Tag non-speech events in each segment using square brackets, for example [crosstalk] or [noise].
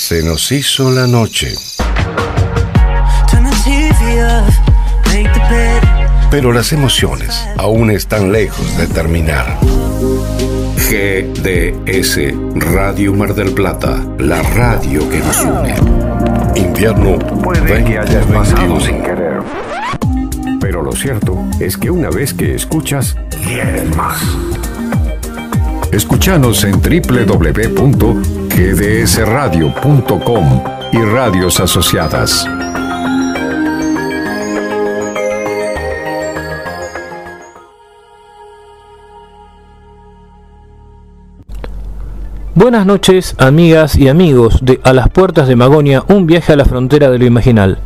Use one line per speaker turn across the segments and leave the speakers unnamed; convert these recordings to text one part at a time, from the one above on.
Se nos hizo la noche. Pero las emociones aún están lejos de terminar. GDS Radio Mar del Plata, la radio que nos une. Invierno
Puede que hayas pasado sin querer. Pero lo cierto es que una vez que escuchas, quieres más. Escúchanos en www.gdsradio.com y radios asociadas.
Buenas noches, amigas y amigos de A las Puertas de Magonia, un viaje a la frontera de lo imaginal.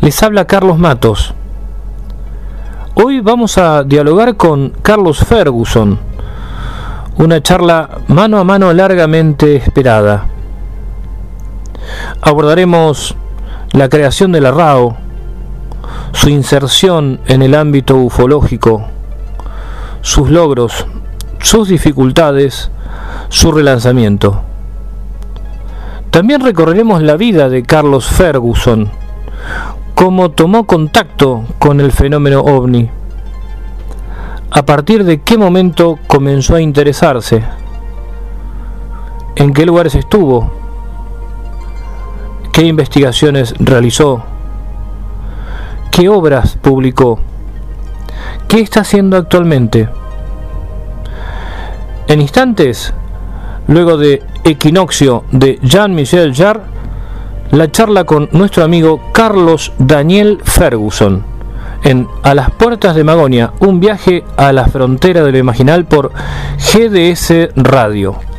Les habla Carlos Matos. Hoy vamos a dialogar con Carlos Ferguson, una charla mano a mano largamente esperada. Abordaremos la creación de la RAO, su inserción en el ámbito ufológico, sus logros, sus dificultades, su relanzamiento. También recorreremos la vida de Carlos Ferguson, cómo tomó contacto con el fenómeno ovni, a partir de qué momento comenzó a interesarse, en qué lugares estuvo, qué investigaciones realizó, qué obras publicó, qué está haciendo actualmente. En instantes luego de Equinoccio de Jean-Michel Jarre, la charla con nuestro amigo Carlos Daniel Ferguson en A las Puertas de Magonia, un viaje a la frontera de lo imaginal por GDS Radio.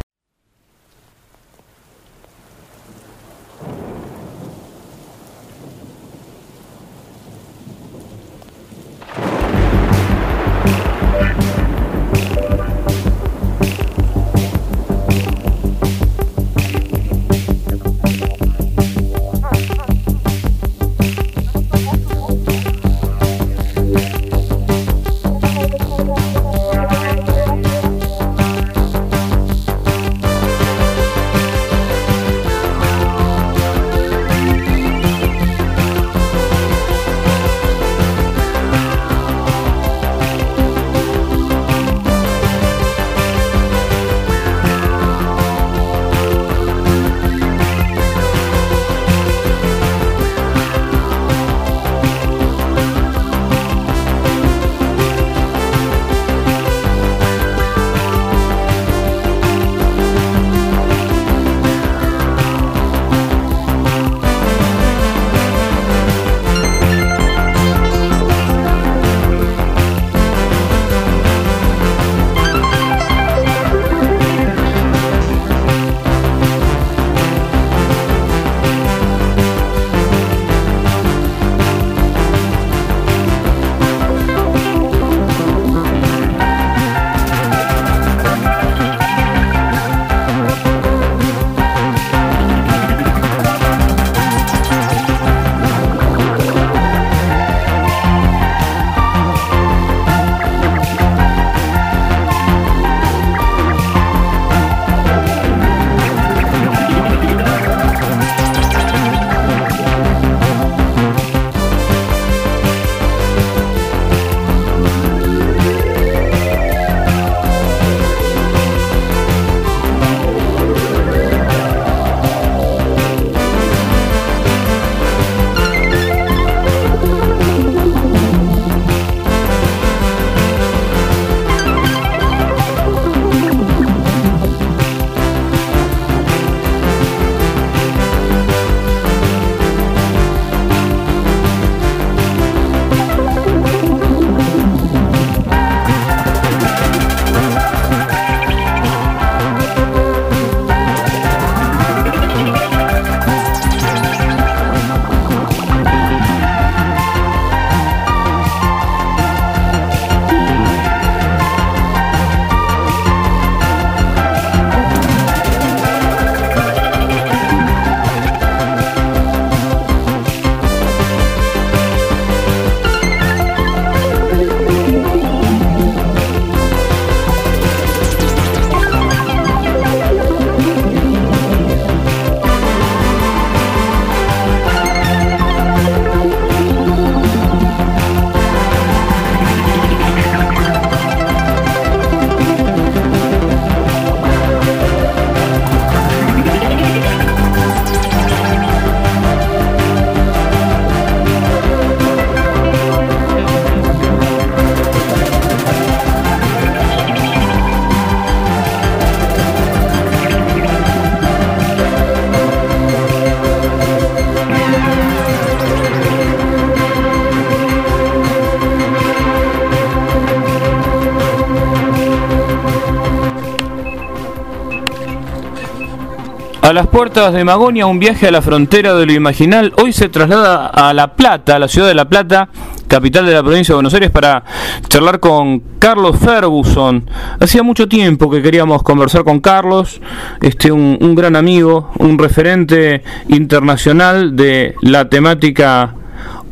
Puertas de Magonia, un viaje a la frontera de lo imaginal, hoy se traslada a La Plata, a la ciudad de La Plata, capital de la provincia de Buenos Aires, para charlar con Carlos Ferguson. Hacía mucho tiempo que queríamos conversar con Carlos, este, un, gran amigo, un referente internacional de la temática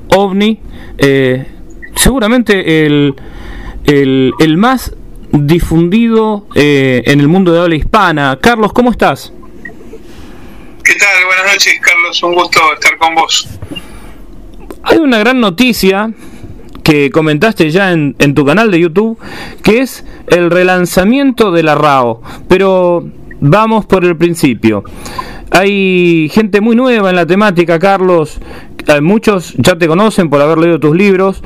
ovni, eh, seguramente el, el, más difundido eh, en el mundo de habla hispana. Carlos, ¿cómo estás?
¿Qué tal? Buenas noches, Carlos. Un gusto estar con vos.
Hay una gran noticia que comentaste ya en, tu canal de YouTube, que es el relanzamiento de la RAO. Pero vamos por el principio. Hay gente muy nueva en la temática, Carlos. Eh, muchos ya te conocen por haber leído tus libros,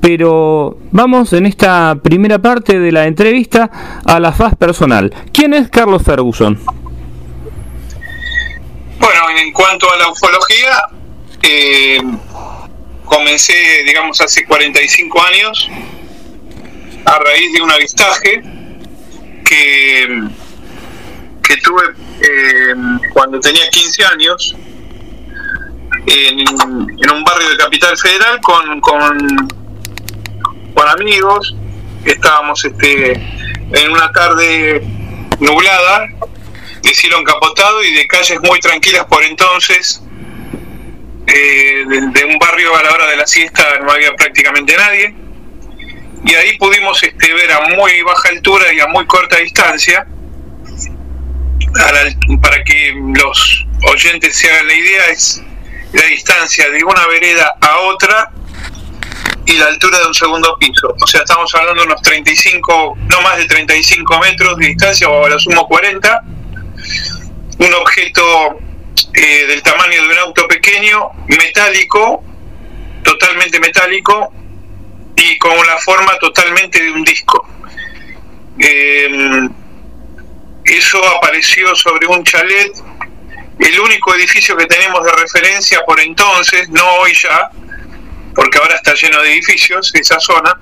pero vamos en esta primera parte de la entrevista a la faz personal. ¿Quién es Carlos Ferguson?
Bueno, en cuanto a la ufología, eh, comencé, digamos, hace 45 años a raíz de un avistaje que, que tuve eh, cuando tenía 15 años en, un barrio de Capital Federal con, con, con amigos. Estábamos este, en una tarde nublada de cielo encapotado y de calles muy tranquilas por entonces. Eh, de, un barrio a la hora de la siesta no había prácticamente nadie. Y ahí pudimos este, ver a muy baja altura y a muy corta distancia, para que los oyentes se hagan la idea, es la distancia de una vereda a otra y la altura de un segundo piso. O sea, estamos hablando de unos 35, no más de 35 metros de distancia, o a lo sumo 40 un objeto eh, del tamaño de un auto pequeño, metálico, totalmente metálico, y con la forma totalmente de un disco. Em, eso apareció sobre un chalet, el único edificio que tenemos de referencia por entonces, no hoy ya, porque ahora está lleno de edificios, esa zona,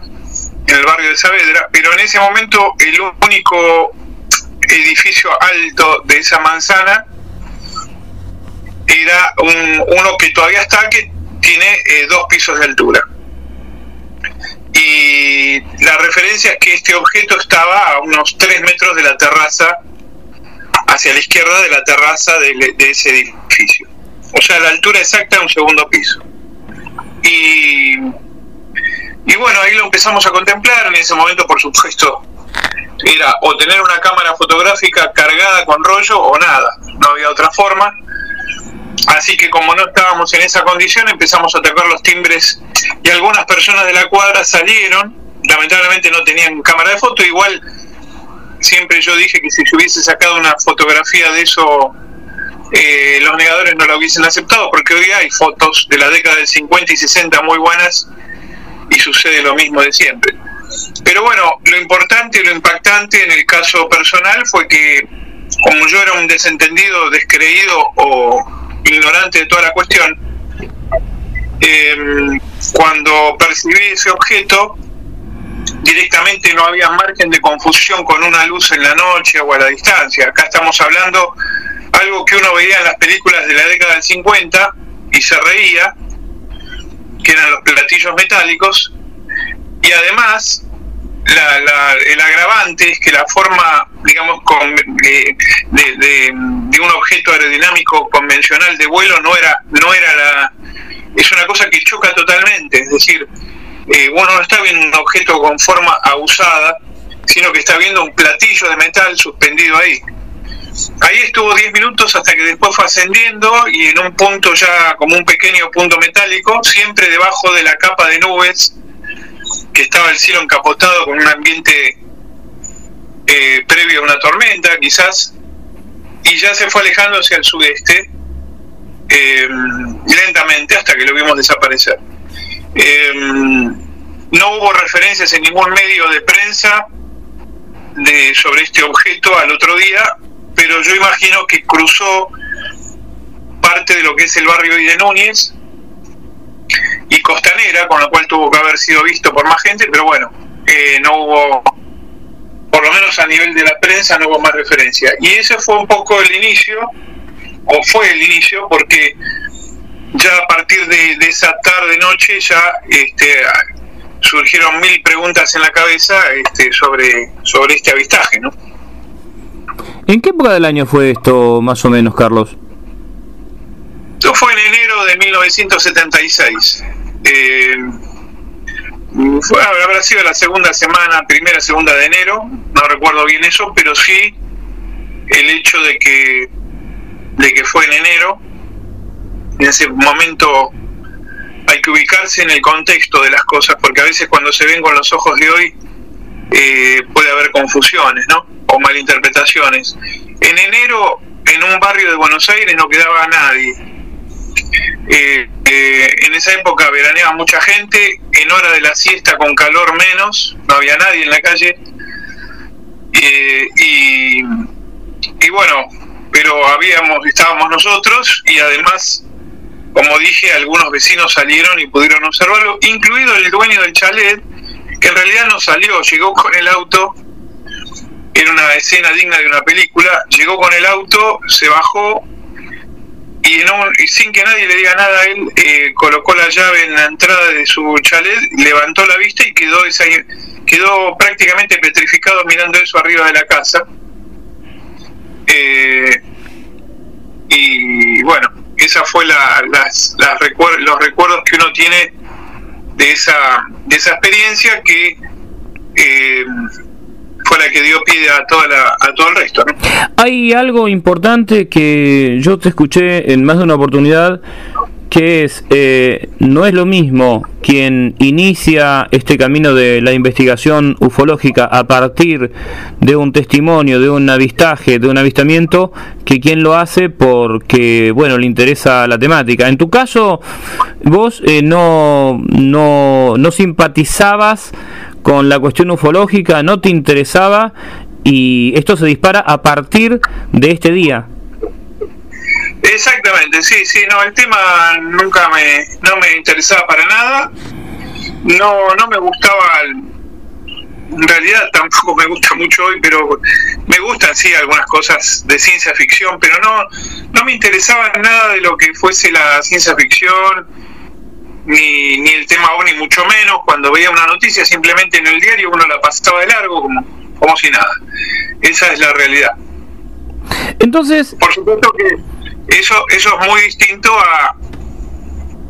en el barrio de Saavedra, pero en ese momento el único edificio alto de esa manzana era uno que todavía está, que tiene eh, dos pisos de altura. Y la referencia es que este objeto estaba a unos tres metros de la terraza, hacia la izquierda de la terraza de, de ese edificio. O sea, la altura exacta de un segundo piso. Y, y bueno, ahí lo empezamos a contemplar. En ese momento, por supuesto, era o tener una cámara fotográfica cargada con rollo o nada, no había otra forma. Así que como no estábamos en esa condición, empezamos a tocar los timbres y algunas personas de la cuadra salieron, lamentablemente no tenían cámara de foto, igual siempre yo dije que si yo hubiese sacado una fotografía de eso, eh, los negadores no la hubiesen aceptado, porque hoy hay fotos de la década del 50 y 60 muy buenas y sucede lo mismo de siempre. Pero bueno, lo importante y lo impactante en el caso personal fue que como yo era un desentendido, descreído o ignorante de toda la cuestión, em, cuando percibí ese objeto, directamente no había margen de confusión con una luz en la noche o a la distancia. Acá estamos hablando algo que uno veía en las películas de la década del 50 y se reía, que eran los platillos metálicos, y además el agravante es que la forma, digamos, de, un objeto aerodinámico convencional de vuelo no era, no era la, es una cosa que choca totalmente, es decir, eh, uno no está viendo un objeto con forma abusada, sino que está viendo un platillo de metal suspendido ahí. Ahí estuvo 10 minutos hasta que después fue ascendiendo y en un punto ya como un pequeño punto metálico, siempre debajo de la capa de nubes que estaba el cielo encapotado con un ambiente eh, previo a una tormenta, quizás, y ya se fue alejando hacia el sudeste eh, lentamente hasta que lo vimos desaparecer. Eh, no hubo referencias en ningún medio de prensa de, sobre este objeto al otro día, pero yo imagino que cruzó parte de lo que es el barrio de Núñez y Costanera, con lo cual tuvo que haber sido visto por más gente, pero bueno, eh, no hubo, por lo menos a nivel de la prensa, no hubo más referencia. Y ese fue un poco el inicio o fue el inicio, porque ya a partir de, esa tarde-noche ya este, surgieron mil preguntas en la cabeza este, sobre, sobre este avistaje. ¿no?
¿En qué época del año fue esto, más o menos, Carlos?
Esto fue en enero de 1976. Eh, fue, habrá sido la segunda semana, primera, segunda de enero, no recuerdo bien eso, pero sí el hecho de que, de que fue en enero, en ese momento hay que ubicarse en el contexto de las cosas, porque a veces cuando se ven con los ojos de hoy eh, puede haber confusiones, ¿no? O malinterpretaciones. En enero, en un barrio de Buenos Aires no quedaba nadie. Eh, eh, en esa época veraneaba mucha gente, en hora de la siesta con calor menos, no había nadie en la calle. y, y bueno, pero habíamos, estábamos nosotros y además como dije, algunos vecinos salieron y pudieron observarlo, incluido el dueño del chalet, que en realidad no salió, llegó con el auto, era una escena digna de una película, llegó con el auto, se bajó y, y sin que nadie le diga nada a él, eh, colocó la llave en la entrada de su chalet, levantó la vista y quedó, esa, quedó prácticamente petrificado mirando eso arriba de la casa. Eh, y bueno, esa fue la, las, los recuerdos que uno tiene de esa, de esa experiencia que eh, fue la que dio pie a, toda a todo el resto.
Hay algo importante que yo te escuché en más de una oportunidad que es, eh, no es lo mismo quien inicia este camino de la investigación ufológica a partir de un testimonio, de un avistaje, de un avistamiento, que quien lo hace porque, bueno, le interesa la temática. En tu caso, vos eh, no, no, no simpatizabas con la cuestión ufológica, no te interesaba y esto se dispara a partir de este día.
Exactamente, sí, sí, no, el tema nunca me, no me interesaba para nada, no, no me gustaba, en realidad tampoco me gusta mucho hoy, pero me gustan sí algunas cosas de ciencia ficción, pero no, no me interesaba nada de lo que fuese la ciencia ficción, ni, ni el tema ni mucho menos, cuando veía una noticia simplemente en el diario uno la pasaba de largo como, como si nada, esa es la realidad.
Entonces...
Por supuesto que eso, eso es muy distinto a,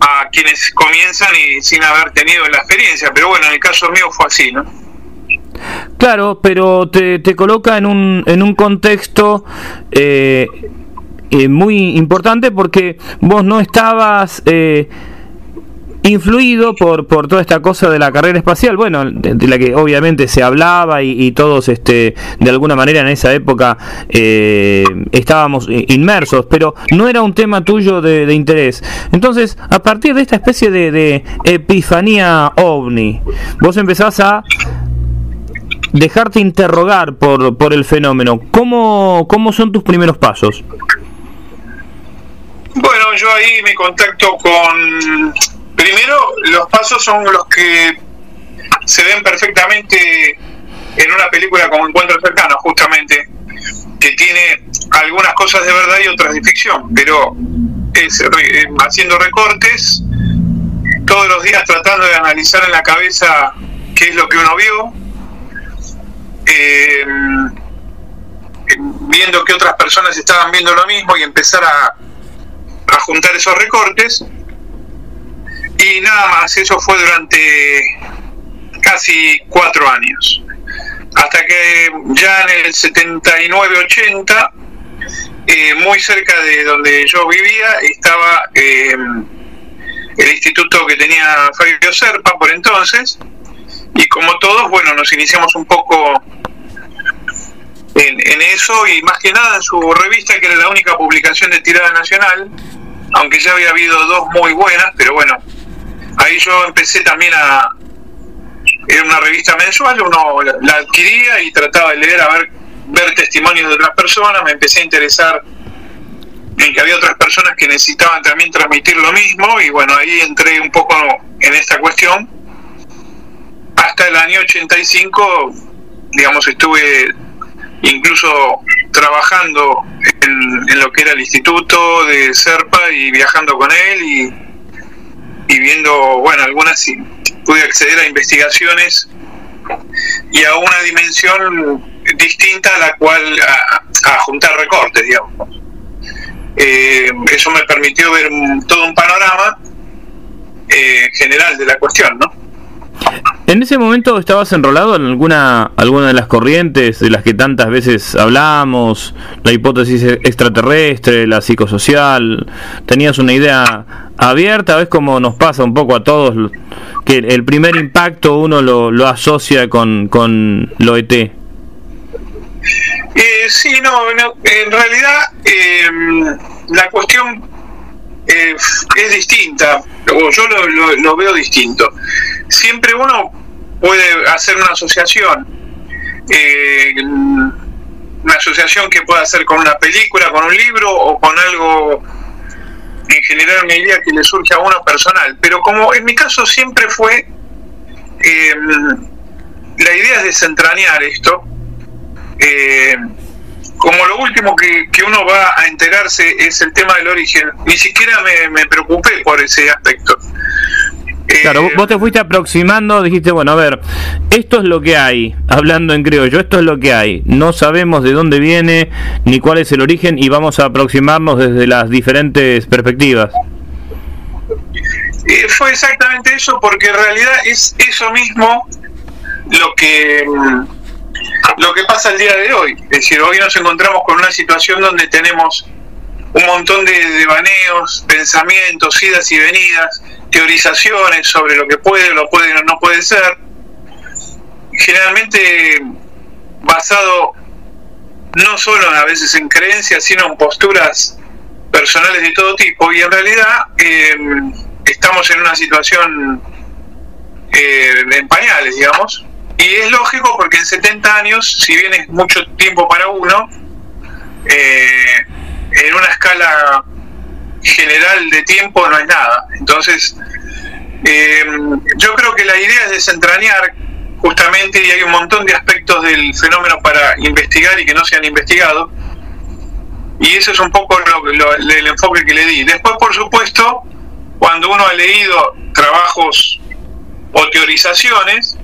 a quienes comienzan y sin haber tenido la experiencia, pero bueno, en el caso mío fue así, ¿no?
Claro, pero te, te coloca en un, en un contexto eh, eh, muy importante porque vos no estabas... Eh, influido por, por toda esta cosa de la carrera espacial, bueno, de, la que obviamente se hablaba y, todos este, de alguna manera en esa época eh, estábamos inmersos, pero no era un tema tuyo de, interés. Entonces, a partir de esta especie de, epifanía ovni, vos empezás a dejarte interrogar por, por el fenómeno. ¿Cómo, ¿Cómo son tus primeros pasos?
Bueno, yo ahí me contacto con Primero, los pasos son los que se ven perfectamente en una película como Encuentro Cercano, justamente, que tiene algunas cosas de verdad y otras de ficción, pero es eh, haciendo recortes, todos los días tratando de analizar en la cabeza qué es lo que uno vio, eh, viendo que otras personas estaban viendo lo mismo y empezar a, a juntar esos recortes y nada más, eso fue durante casi cuatro años. Hasta que ya en el 79-80, eh, muy cerca de donde yo vivía, estaba eh, el instituto que tenía Fabio Serpa por entonces, y como todos, bueno, nos iniciamos un poco en, en, eso y más que nada en su revista, que era la única publicación de tirada nacional, aunque ya había habido dos muy buenas, pero bueno, ahí yo empecé también a... Era una revista mensual, uno la adquiría y trataba de leer, a ver, ver testimonios de otras personas, me empecé a interesar en que había otras personas que necesitaban también transmitir lo mismo y bueno, ahí entré un poco en esta cuestión. Hasta el año 85, digamos, estuve incluso trabajando en, lo que era el instituto de Serpa y viajando con él y, y viendo, bueno, algunas pude acceder a investigaciones y a una dimensión distinta a la cual a, juntar recortes, digamos. Eh, eso me permitió ver todo un panorama eh, general de la cuestión, ¿no?
¿En ese momento estabas enrolado en alguna, alguna de las corrientes de las que tantas veces hablamos? La hipótesis extraterrestre, la psicosocial. ¿Tenías una idea abierta? ¿Ves cómo nos pasa un poco a todos? Que el primer impacto uno lo, lo asocia con, con lo ET. Eh,
sí, no, en realidad eh, la cuestión eh, es distinta, o yo lo, veo distinto. Siempre uno puede hacer una asociación, eh, una asociación que pueda hacer con una película, con un libro o con algo en general una idea que le surge a uno personal. Pero como en mi caso siempre fue, eh, la idea es desentrañar esto. Eh, como lo último que, uno va a enterarse es el tema del origen, ni siquiera me, preocupé por ese aspecto.
Claro, vos te fuiste aproximando, dijiste, bueno, a ver, esto es lo que hay, hablando en criollo, esto es lo que hay, no sabemos de dónde viene ni cuál es el origen y vamos a aproximarnos desde las diferentes perspectivas.
Eh, fue exactamente eso, porque en realidad es eso mismo lo que lo que pasa el día de hoy. Es decir, hoy nos encontramos con una situación donde tenemos un montón de devaneos, pensamientos, idas y venidas, teorizaciones sobre lo que puede, lo puede o no puede ser, generalmente basado no solo a veces en creencias, sino en posturas personales de todo tipo, y en realidad eh, estamos en una situación eh, en pañales, digamos, y es lógico porque en 70 años, si bien es mucho tiempo para uno, eh, en una escala general de tiempo no es nada. Entonces, eh, yo creo que la idea es desentrañar justamente y hay un montón de aspectos del fenómeno para investigar y que no se han investigado. Y ese es un poco el enfoque que le di. Después, por supuesto, cuando uno ha leído trabajos o teorizaciones,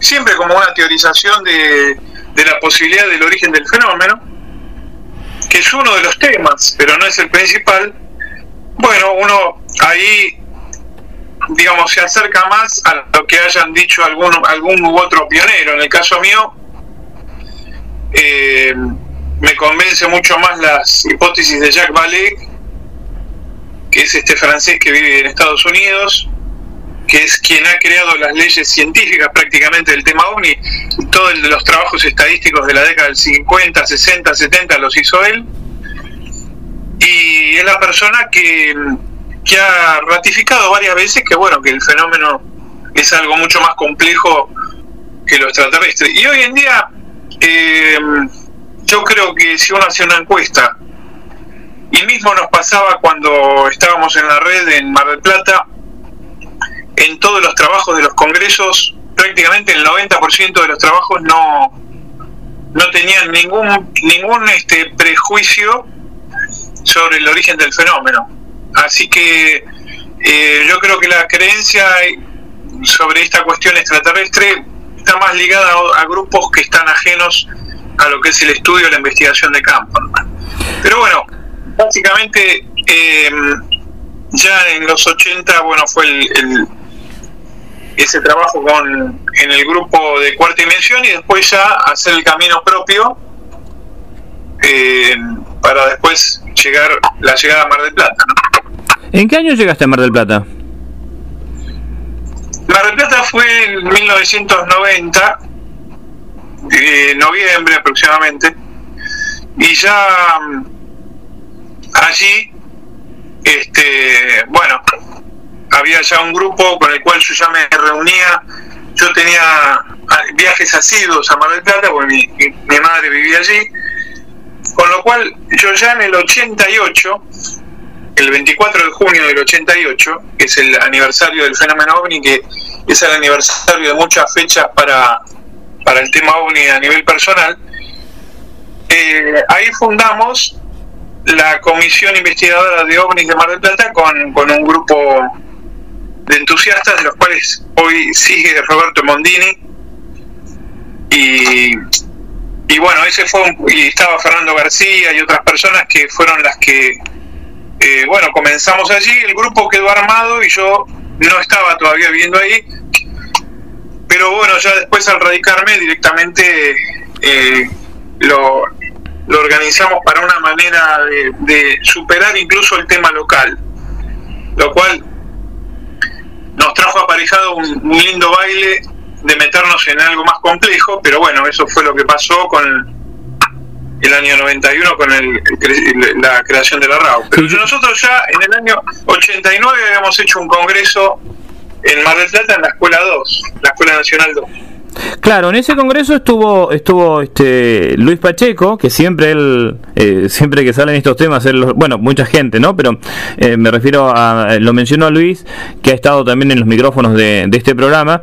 siempre como una teorización de, la posibilidad del origen del fenómeno, que es uno de los temas, pero no es el principal, bueno, uno ahí, digamos, se acerca más a lo que hayan dicho algún, algún u otro pionero. En el caso mío, eh, me convence mucho más las hipótesis de Jacques Vallée, que es este francés que vive en Estados Unidos, que es quien ha creado las leyes científicas prácticamente del tema OVNI, todos los trabajos estadísticos de la década del 50, 60, 70 los hizo él, y es la persona que, que ha ratificado varias veces que bueno, que el fenómeno es algo mucho más complejo que lo extraterrestre. Y hoy en día, eh, yo creo que si uno hace una encuesta, y mismo nos pasaba cuando estábamos en la red en Mar del Plata, en todos los trabajos de los congresos, prácticamente el 90% de los trabajos no, no tenían ningún, ningún este, prejuicio sobre el origen del fenómeno. Así que eh, yo creo que la creencia sobre esta cuestión extraterrestre está más ligada a, grupos que están ajenos a lo que es el estudio la investigación de campo. Pero bueno, básicamente eh, ya en los 80, bueno, fue el ese trabajo con, en el grupo de cuarta dimensión y después ya hacer el camino propio eh, para después llegar la llegada a Mar del Plata.
¿En qué año llegaste a Mar del Plata?
Mar del Plata fue en 1990, eh, noviembre aproximadamente, y ya mm, allí, este, bueno, había ya un grupo con el cual yo ya me reunía, yo tenía ah, viajes asiduos a Mar del Plata, porque mi, madre vivía allí, con lo cual yo ya en el 88, el 24 de junio del 88, que es el aniversario del fenómeno OVNI, que es el aniversario de muchas fechas para, para el tema OVNI a nivel personal, eh, ahí fundamos la Comisión Investigadora de OVNIs de Mar del Plata con, con un grupo de entusiastas, de los cuales hoy sigue Roberto Mondini. Y, y bueno, ese fue y estaba Fernando García y otras personas que fueron las que, eh, bueno, comenzamos allí, el grupo quedó armado y yo no estaba todavía viviendo ahí, pero bueno, ya después al radicarme directamente eh, lo, lo organizamos para una manera de, superar incluso el tema local, lo cual nos trajo aparejado un, lindo baile de meternos en algo más complejo, pero bueno, eso fue lo que pasó con el año 91 con el, la creación de la RAU. Pero nosotros ya en el año 89 habíamos hecho un congreso en Mar del Plata en la Escuela 2, la Escuela Nacional 2.
Claro, en ese congreso estuvo estuvo este Luis Pacheco, que siempre él eh, siempre que salen estos temas, bueno, mucha gente, ¿no? Pero eh, me refiero a lo mencionó a Luis, que ha estado también en los micrófonos de, este programa.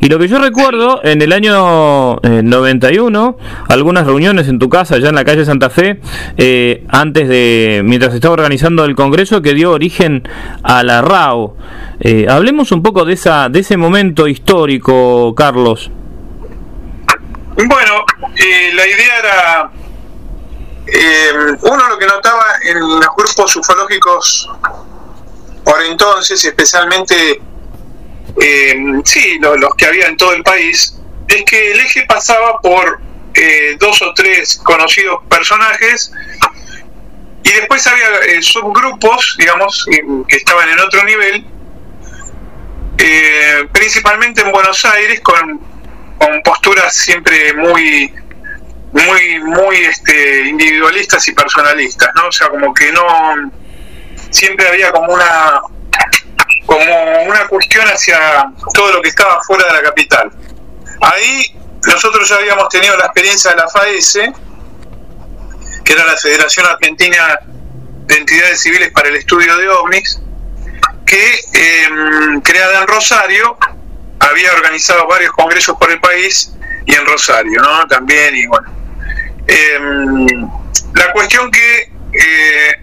Y lo que yo recuerdo en el año 91, eh, algunas reuniones en tu casa, allá en la calle Santa Fe, antes de mientras estaba organizando el congreso que dio origen a la RAO. hablemos un poco de esa de ese momento histórico, Carlos.
Bueno, eh, la idea era, eh, uno lo que notaba en los grupos ufológicos por entonces, especialmente, eh, sí, los, que había en todo el país, es que el eje pasaba por dos o tres conocidos personajes y después había subgrupos, digamos, que estaban en otro nivel, principalmente en Buenos Aires, con con posturas siempre muy muy muy este individualistas y personalistas no o sea como que no siempre había como una como una cuestión hacia todo lo que estaba fuera de la capital. Ahí nosotros ya habíamos tenido la experiencia de la FAES que era la Federación Argentina de Entidades Civiles para el Estudio de OVNIs que eh, creada en Rosario había organizado varios congresos por el país y en Rosario, ¿no? También, y bueno. Em, la cuestión que eh,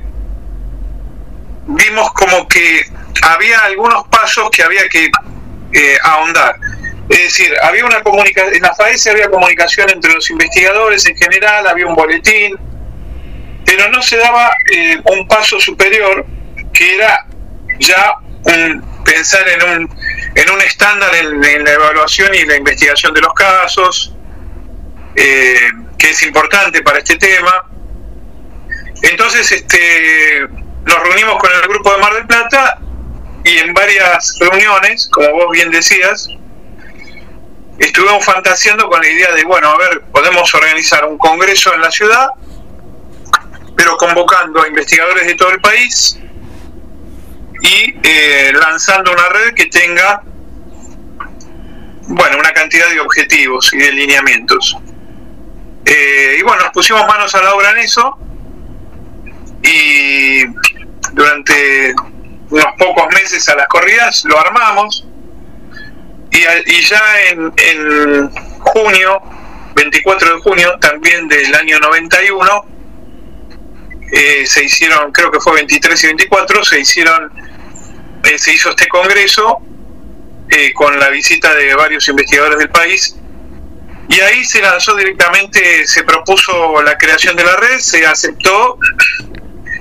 vimos como que había algunos pasos que había que eh, ahondar. Es decir, había una comunicación, en la FAES había comunicación entre los investigadores en general, había un boletín, pero no se daba eh, un paso superior que era ya un, pensar en un, en un estándar en, la evaluación y la investigación de los casos, eh, que es importante para este tema. Entonces, este, nos reunimos con el grupo de Mar del Plata y en varias reuniones, como vos bien decías, estuvimos fantaseando con la idea de, bueno, a ver, podemos organizar un congreso en la ciudad, pero convocando a investigadores de todo el país y eh, lanzando una red que tenga bueno una cantidad de objetivos y de lineamientos. Eh, y bueno nos pusimos manos a la obra en eso y durante unos pocos meses a las corridas lo armamos y, ya en, en junio 24 de junio también del año 91 eh, se hicieron, creo que fue 23 y 24, se hicieron eh, se hizo este congreso eh, con la visita de varios investigadores del país y ahí se lanzó directamente, se propuso la creación de la red, se aceptó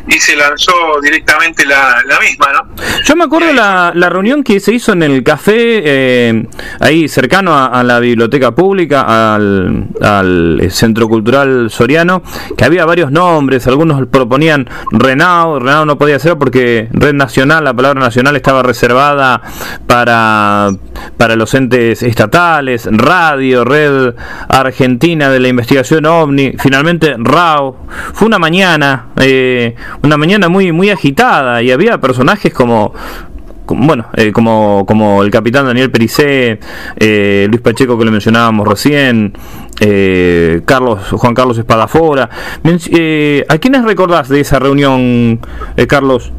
y se lanzó directamente la, misma, ¿no?
Yo me acuerdo la, la reunión que se hizo en el café, eh, ahí cercano a, la biblioteca pública, al, al, Centro Cultural Soriano, que había varios nombres, algunos proponían Renao, Renao no podía ser porque Red Nacional, la palabra nacional estaba reservada para, para los entes estatales, Radio, Red Argentina de la Investigación OVNI, finalmente RAO. Fue una mañana, eh, una mañana muy muy agitada y había personajes como bueno, eh, como, como el capitán Daniel Pericé, eh, Luis Pacheco que lo mencionábamos recién, eh, Carlos Juan Carlos Espadafora. ¿A quiénes recordás de esa reunión, Carlos?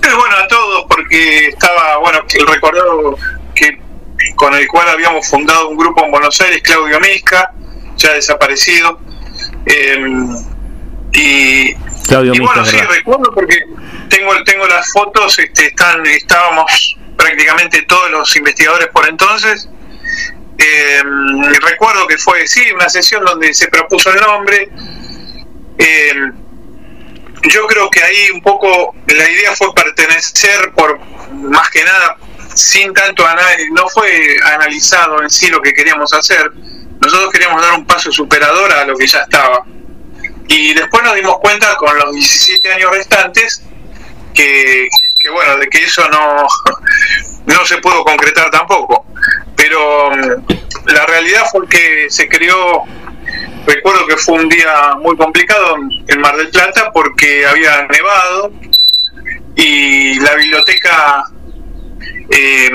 Bueno, a todos, porque estaba, bueno, recordado que con el cual habíamos fundado un grupo en Buenos Aires, Claudio Misca, ya desaparecido, Em, y, bueno, sí, recuerdo porque tengo, tengo las fotos, este, están, estábamos prácticamente todos los investigadores por entonces. Em, recuerdo que fue, sí, una sesión donde se propuso el nombre. Eh, yo creo que ahí un poco la idea fue pertenecer por más que nada sin tanto análisis, no fue analizado en sí lo que queríamos hacer. Nosotros queríamos dar un paso superador a lo que ya estaba. Y después nos dimos cuenta con los 17 años restantes que, bueno, de que eso no, [laughs] no se pudo concretar tampoco. Pero mm, la realidad fue que se creó recuerdo que fue un día muy complicado en Mar del Plata porque había nevado y la biblioteca eh,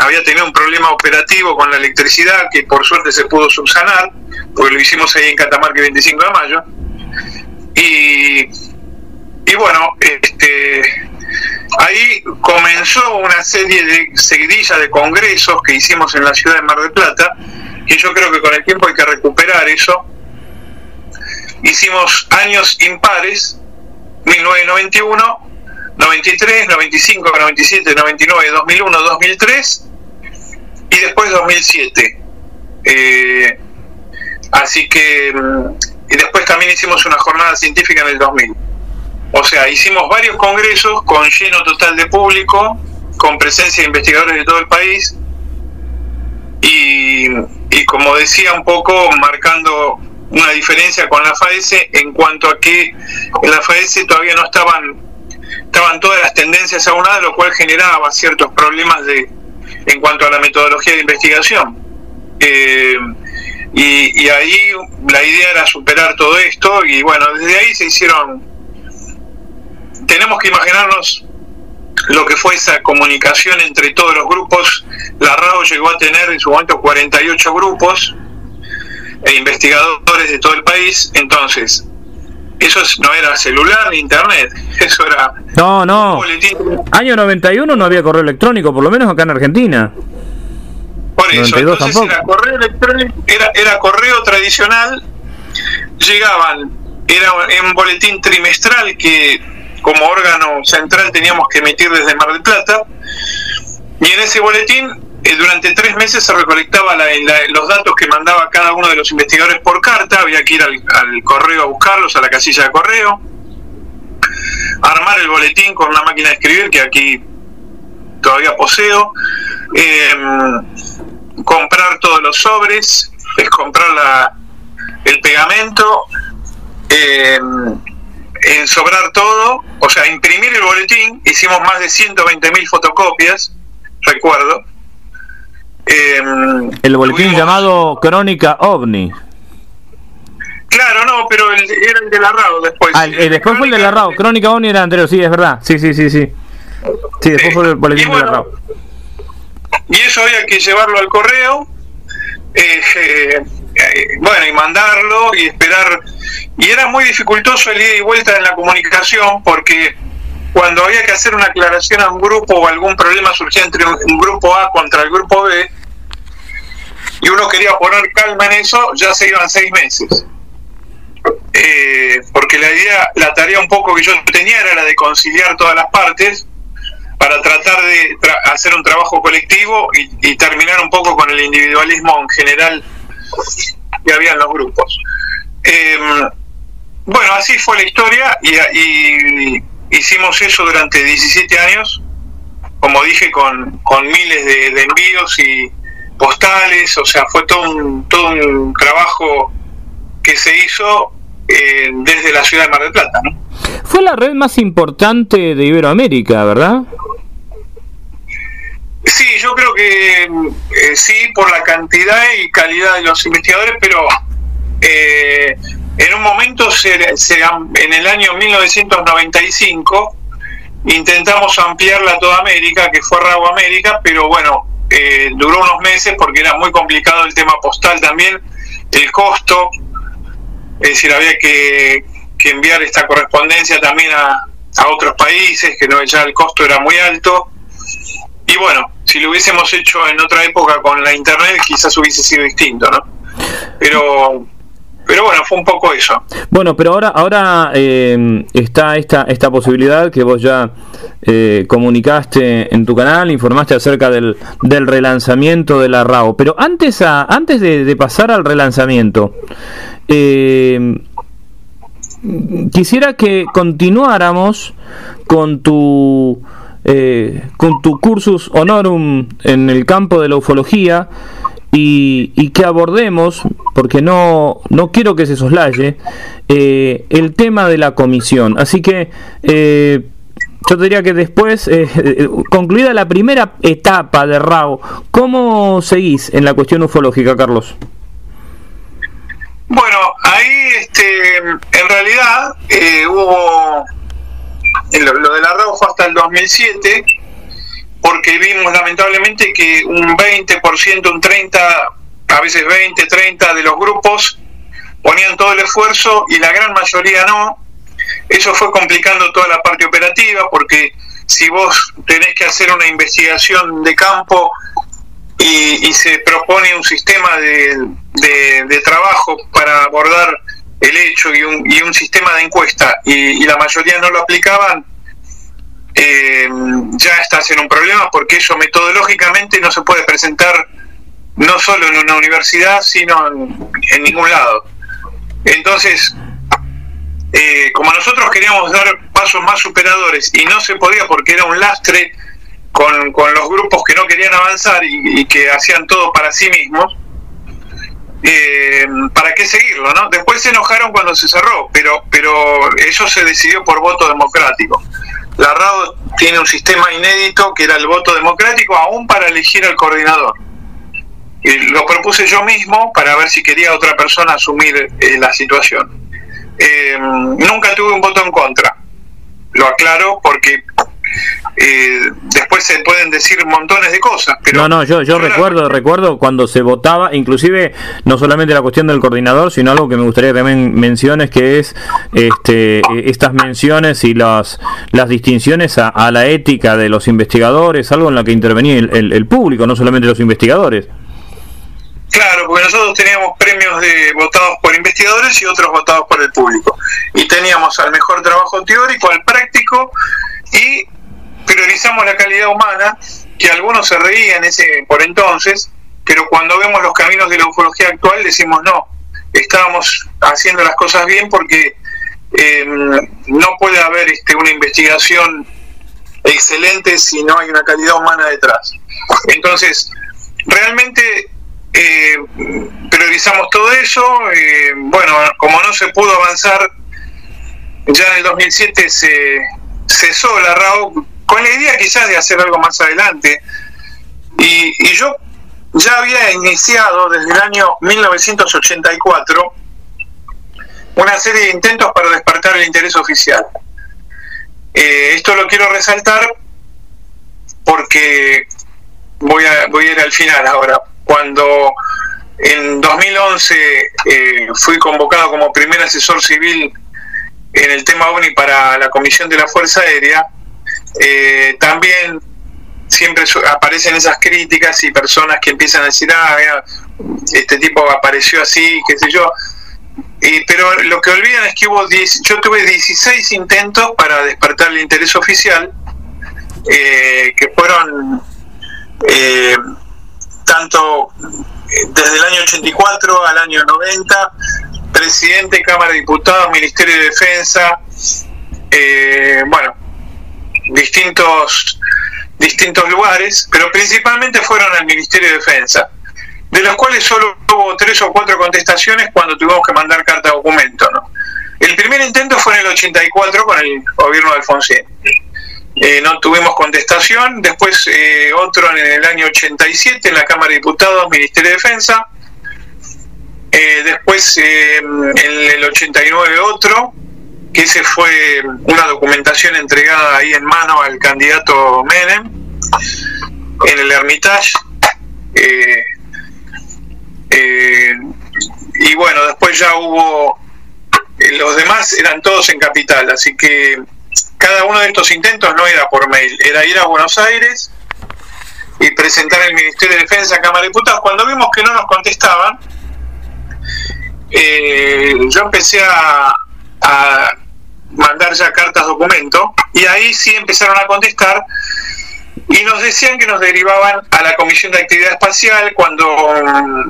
había tenido un problema operativo con la electricidad que por suerte se pudo subsanar, porque lo hicimos ahí en Catamarca el 25 de mayo. Y, y bueno, este, ahí comenzó una serie de seguidillas de congresos que hicimos en la ciudad de Mar del Plata, y yo creo que con el tiempo hay que recuperar eso hicimos años impares, 1991, 93, 95, 97, 99, 2001, 2003 y después 2007. Eh, así que, mm, y después también hicimos una jornada científica en el 2000. O sea, hicimos varios congresos con lleno total de público, con presencia de investigadores de todo el país y, y como decía un poco, marcando una diferencia con la FAES en cuanto a que en la FAES todavía no estaban estaban todas las tendencias aunadas, lo cual generaba ciertos problemas de en cuanto a la metodología de investigación. Eh, y, y, ahí la idea era superar todo esto y bueno, desde ahí se hicieron, tenemos que imaginarnos lo que fue esa comunicación entre todos los grupos. La RAO llegó a tener en su momento 48 grupos, e investigadores de todo el país. Entonces, eso no era celular ni internet, [laughs] eso era...
No, no. Año 91 no había correo electrónico, por lo menos acá en Argentina.
Por eso, entonces era correo electrónico, era, era correo tradicional, llegaban, era un boletín trimestral que como órgano central teníamos que emitir desde Mar del Plata, y en ese boletín eh, durante tres meses se recolectaba los datos que mandaba cada uno de los investigadores por carta, había que ir al, correo a buscarlos, a la casilla de correo, armar el boletín con una máquina de escribir que aquí todavía poseo, em, comprar todos los sobres, es comprar la, el pegamento, em, sobrar todo, o sea, imprimir el boletín, hicimos más de 120.000 fotocopias, recuerdo,
Em, el boletín llamado Crónica OVNI.
Claro, no, pero el, era el de la RAO después.
Ah, el, después fue el de la RAO. Crónica OVNI era anterior, sí, es verdad. Sí, sí, sí, sí. Sí, después fue el boletín de la RAO.
Y eso había que llevarlo al correo. Eh, eh, bueno, y mandarlo y esperar. Y era muy dificultoso el ida y vuelta en la comunicación porque cuando había que hacer una aclaración a un grupo o algún problema surgía entre un grupo A contra el grupo B, y uno quería poner calma en eso, ya se iban seis meses. Eh, porque la idea, la tarea un poco que yo tenía era la de conciliar todas las partes para tratar de hacer un trabajo colectivo y, terminar un poco con el individualismo en general que había en los grupos. Em, bueno, así fue la historia y, hicimos eso durante 17 años, como dije, con, miles de envíos y, postales, o sea, fue todo un trabajo que se hizo eh, desde la ciudad de Mar del Plata. ¿no?
Fue la red más importante de Iberoamérica, ¿verdad?
Sí, yo creo que eh, sí, por la cantidad y calidad de los investigadores, pero eh, en un momento, se, se, en el año 1995, intentamos ampliarla a toda América, que fue Rago América, pero bueno, eh, duró unos meses porque era muy complicado el tema postal también, el costo, es decir, había que, enviar esta correspondencia también a, otros países, que no ya el costo era muy alto. Y bueno, si lo hubiésemos hecho en otra época con la internet, quizás hubiese sido distinto, ¿no? Pero, pero bueno, fue un poco eso.
Bueno, pero ahora, ahora eh, está esta, esta posibilidad que vos ya eh, comunicaste en tu canal, informaste acerca del, del relanzamiento de la RAO. Pero antes, a, antes de, pasar al relanzamiento, eh, quisiera que continuáramos con tu, con tu cursus honorum en el campo de la ufología y, que abordemos, porque no, no quiero que se soslaye, eh, el tema de la comisión. Así que eh, yo diría que después, eh, concluida la primera etapa de RAO, ¿cómo seguís en la cuestión ufológica, Carlos?
Bueno, ahí este, en realidad hubo, lo, lo de la RAO fue hasta el 2007 porque vimos lamentablemente que un 20%, un 30, a veces 20, 30 de los grupos ponían todo el esfuerzo y la gran mayoría no. Eso fue complicando toda la parte operativa porque si vos tenés que hacer una investigación de campo y, se propone un sistema de, de, trabajo para abordar el hecho y un, y un sistema de encuesta y la mayoría no lo aplicaban, eh, ya estás en un problema porque eso metodológicamente no se puede presentar no solo en una universidad, sino en, ningún lado. Entonces, eh, como nosotros queríamos dar pasos más superadores y no se podía porque era un lastre con, los grupos que no querían avanzar y, que hacían todo para sí mismos, eh, ¿para qué seguirlo? no Después se enojaron cuando se cerró, pero, pero eso se decidió por voto democrático. La RAO tiene un sistema inédito que era el voto democrático aún para elegir al coordinador. Y lo propuse yo mismo para ver si quería otra persona asumir eh, la situación. Eh, nunca tuve un voto en contra. Lo aclaro porque eh, después se pueden decir montones de cosas. Pero
no, no, yo, yo recuerdo, recuerdo cuando se votaba, inclusive no solamente la cuestión del coordinador, sino algo que me gustaría que también menciones, que es este, estas menciones y las, las distinciones a, la ética de los investigadores, algo en lo que intervenía el, el, público, no solamente los investigadores.
Claro, porque nosotros teníamos premios de votados por investigadores y otros votados por el público. Y teníamos al mejor trabajo teórico, al práctico y priorizamos la calidad humana, que algunos se reían ese por entonces, pero cuando vemos los caminos de la ufología actual decimos no, estábamos haciendo las cosas bien porque eh, no puede haber este, una investigación excelente si no hay una calidad humana detrás. Entonces, realmente eh, priorizamos todo eso. Eh, bueno, como no se pudo avanzar, ya en el 2007 se cesó la RAO con la idea quizás de hacer algo más adelante. Y, yo ya había iniciado desde el año 1984 una serie de intentos para despertar el interés oficial. Eh, esto lo quiero resaltar porque voy a, voy ir al final ahora. Cuando en 2011 eh, fui convocado como primer asesor civil en el tema OVNI para la Comisión de la Fuerza Aérea, eh, también siempre aparecen esas críticas y personas que empiezan a decir, ah, este tipo apareció así, qué sé yo. Y, pero lo que olvidan es que hubo yo tuve 16 intentos para despertar el interés oficial, eh, que fueron eh, tanto desde el año 84 al año 90, presidente, Cámara de Diputados, Ministerio de Defensa, bueno, distintos, distintos lugares, pero principalmente fueron al Ministerio de Defensa, de los cuales solo hubo tres o cuatro contestaciones cuando tuvimos que mandar carta de documento. ¿no? El primer intento fue en el 84 con el gobierno de Alfonsín. Eh, no tuvimos contestación, después eh, otro en el año 87 en la Cámara de Diputados, Ministerio de Defensa, eh, después en el 89 otro, que ese fue una documentación entregada ahí en mano al candidato Menem en el Hermitage. Eh, eh, y bueno, después ya hubo, eh, los demás eran todos en capital, así que cada uno de estos intentos no era por mail, era ir a Buenos Aires y presentar el Ministerio de Defensa a Cámara de Diputados. Cuando vimos que no nos contestaban, yo empecé a mandar ya cartas documento y ahí sí empezaron a contestar y nos decían que nos derivaban a la Comisión de Actividad Espacial. Cuando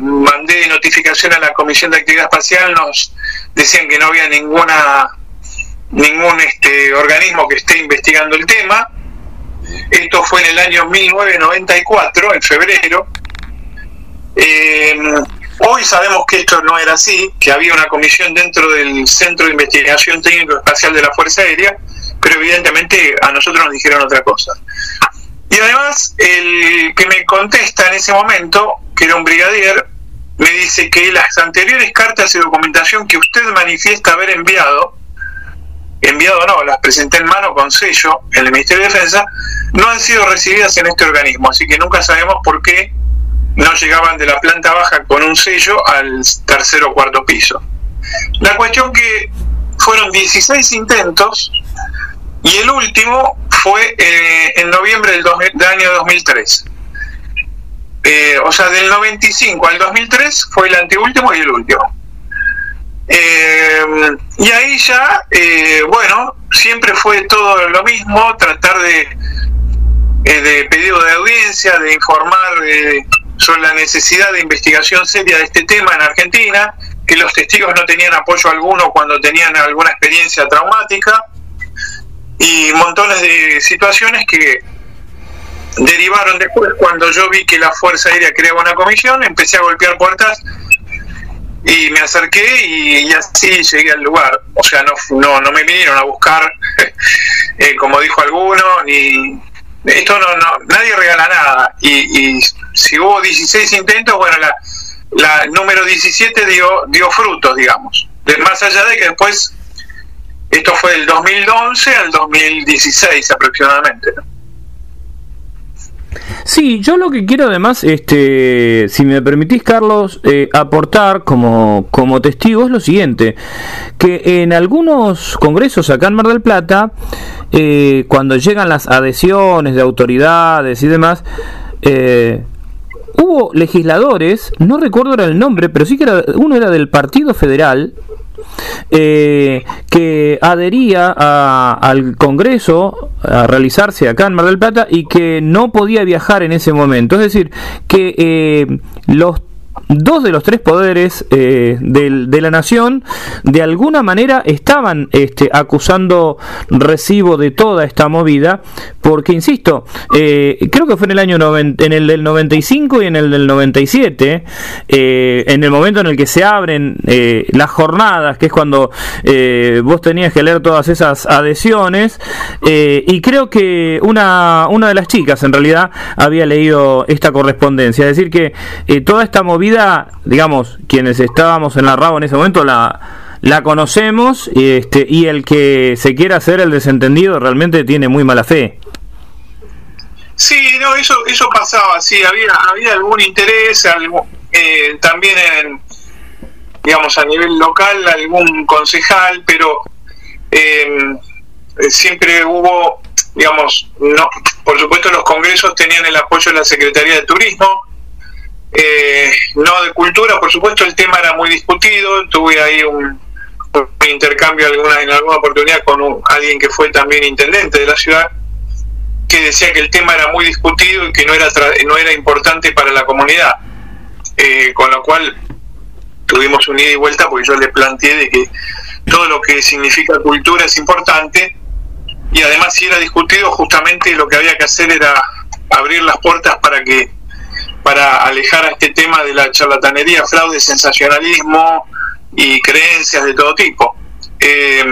mandé notificación a la Comisión de Actividad Espacial nos decían que no había ninguna ningún este organismo que esté investigando el tema. Esto fue en el año 1994, en febrero. Eh, hoy sabemos que esto no era así, que había una comisión dentro del Centro de Investigación Técnico Espacial de la Fuerza Aérea, pero evidentemente a nosotros nos dijeron otra cosa. Y además, el que me contesta en ese momento, que era un brigadier, me dice que las anteriores cartas y documentación que usted manifiesta haber enviado, enviado no, las presenté en mano con sello en el Ministerio de Defensa, no han sido recibidas en este organismo, así que nunca sabemos por qué no llegaban de la planta baja con un sello al tercer o cuarto piso. La cuestión que fueron 16 intentos y el último fue eh, en noviembre del, año 2003. Eh, o sea, del 95 al 2003 fue el anteúltimo y el último. Eh, y ahí ya, bueno, siempre fue todo lo mismo, tratar de, de pedido de audiencia, de informar sobre la necesidad de investigación seria de este tema en Argentina, que los testigos no tenían apoyo alguno cuando tenían alguna experiencia traumática y montones de situaciones que derivaron después cuando yo vi que la Fuerza Aérea creaba una comisión, empecé a golpear puertas y me acerqué y, así llegué al lugar. O sea, no, no, no me vinieron a buscar, [laughs] eh, como dijo alguno, ni... Esto no, no, nadie regala nada. Y, y si hubo 16 intentos, bueno, la, la número 17 dio, dio frutos, digamos. De, más allá de que después esto fue del 2011 al 2016 aproximadamente.
Sí, yo lo que quiero además, este, si me permitís, Carlos, eh, aportar como, como testigo es lo siguiente, que en algunos congresos acá en Mar del Plata, eh, cuando llegan las adhesiones de autoridades y demás, eh, hubo legisladores, no recuerdo el nombre, pero sí que era, uno era del Partido Federal, eh, que adhería al Congreso a realizarse acá en Mar del Plata y que no podía viajar en ese momento. Es decir, que eh, los dos de los tres poderes eh, de, la nación de alguna manera estaban este, acusando recibo de toda esta movida porque insisto eh, creo que fue en el año en el del 95 y en el del 97 eh, en el momento en el que se abren las jornadas que es cuando vos tenías que leer todas esas adhesiones y creo que una, una de las chicas en realidad había leído esta correspondencia. Es decir que toda esta movida digamos, quienes estábamos en la RAO en ese momento, la, la conocemos este, y el que se quiera hacer el desentendido realmente tiene muy mala fe.
Sí, no, eso, eso pasaba, sí, había, había algún interés, eh, también en, digamos, a nivel local, algún concejal, pero em, siempre hubo, digamos, no, por supuesto los congresos tenían el apoyo de la Secretaría de Turismo, eh, no de cultura, por supuesto el tema era muy discutido, tuve ahí un, intercambio alguna, en alguna oportunidad con alguien que fue también intendente de la ciudad, que decía que el tema era muy discutido y que no era, no era importante para la comunidad, eh, con lo cual tuvimos un ida y vuelta porque yo le planteé de que todo lo que significa cultura es importante. Y además si era discutido justamente lo que había que hacer era abrir las puertas para que para alejar a este tema de la charlatanería, fraude, sensacionalismo y creencias de todo tipo. Eh,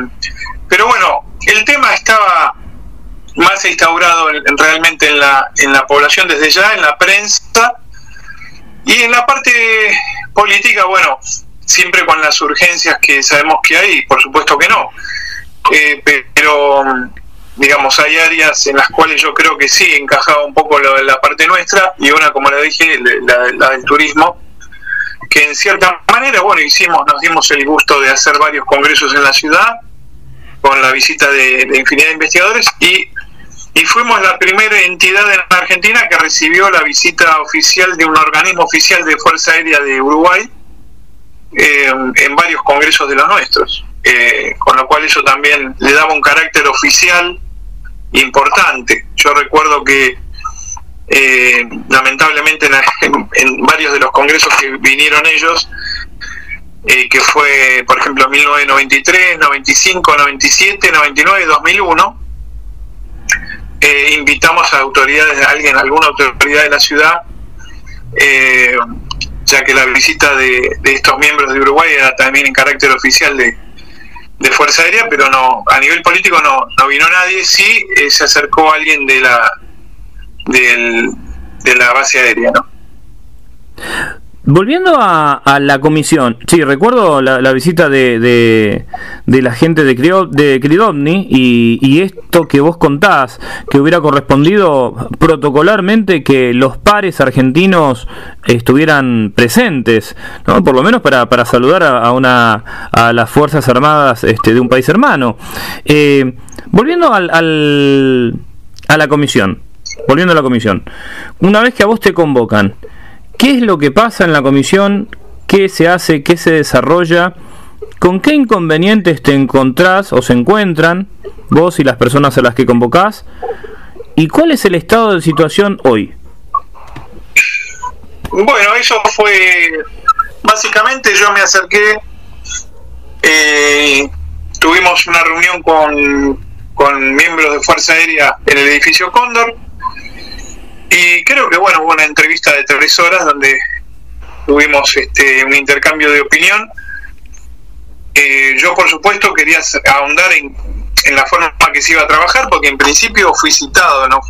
pero bueno, el tema estaba más instaurado realmente en la, en la población desde ya, en la prensa y en la parte política, bueno, siempre con las urgencias que sabemos que hay, por supuesto que no. Eh, pero digamos, hay áreas en las cuales yo creo que sí encajaba un poco la parte nuestra y una, como le dije, la, del turismo, que en cierta manera, bueno, hicimos, nos dimos el gusto de hacer varios congresos en la ciudad con la visita de, infinidad de investigadores y, y fuimos la primera entidad en Argentina que recibió la visita oficial de un organismo oficial de Fuerza Aérea de Uruguay eh, en varios congresos de los nuestros, eh, con lo cual eso también le daba un carácter oficial importante. Yo recuerdo que eh, lamentablemente [laughs] en, varios de los congresos que vinieron ellos, que fue por ejemplo en 1993, 95, 97, 99, 2001, invitamos a autoridades, a alguien, alguna autoridad de la ciudad, eh, ya que la visita de, estos miembros de Uruguay era también en carácter oficial de, Fuerza Aérea, pero no a nivel político no, no vino nadie, sí eh, se acercó alguien de la de la base aérea, ¿no?
Volviendo a, la comisión, sí, recuerdo la, visita de, de, la gente de, de Cridovni y, esto que vos contás, que hubiera correspondido protocolarmente que los pares argentinos estuvieran presentes, ¿no? por lo menos para, para saludar a, una, a las Fuerzas Armadas este, de un país hermano. Eh, volviendo al, al, a la comisión, volviendo a la comisión, una vez que a vos te convocan, ¿Qué es lo que pasa en la comisión? ¿Qué se hace? ¿Qué se desarrolla? ¿Con qué inconvenientes te encontrás o se encuentran vos y las personas a las que convocás? ¿Y cuál es el estado de situación hoy?
Bueno, eso fue básicamente yo me acerqué, eh, tuvimos una reunión con, con miembros de Fuerza Aérea en el edificio Cóndor, y creo que bueno, hubo una entrevista de tres horas donde tuvimos este, un intercambio de opinión. Eh, yo por supuesto quería ahondar en, la forma que se iba a trabajar, porque en principio fui citado, no,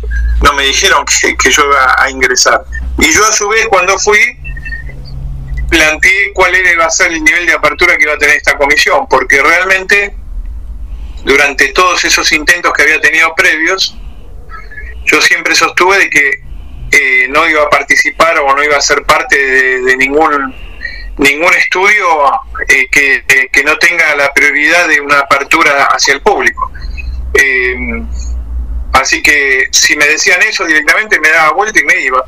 no me dijeron que, yo iba a ingresar. Y yo a su vez cuando fui planteé cuál iba a ser el nivel de apertura que iba a tener esta comisión, porque realmente durante todos esos intentos que había tenido previos, yo siempre sostuve de que eh, no iba a participar o no iba a ser parte de, ningún ningún estudio eh, que, no tenga la prioridad de una apertura hacia el público. Eh, así que si me decían eso directamente me daba vuelta y me iba.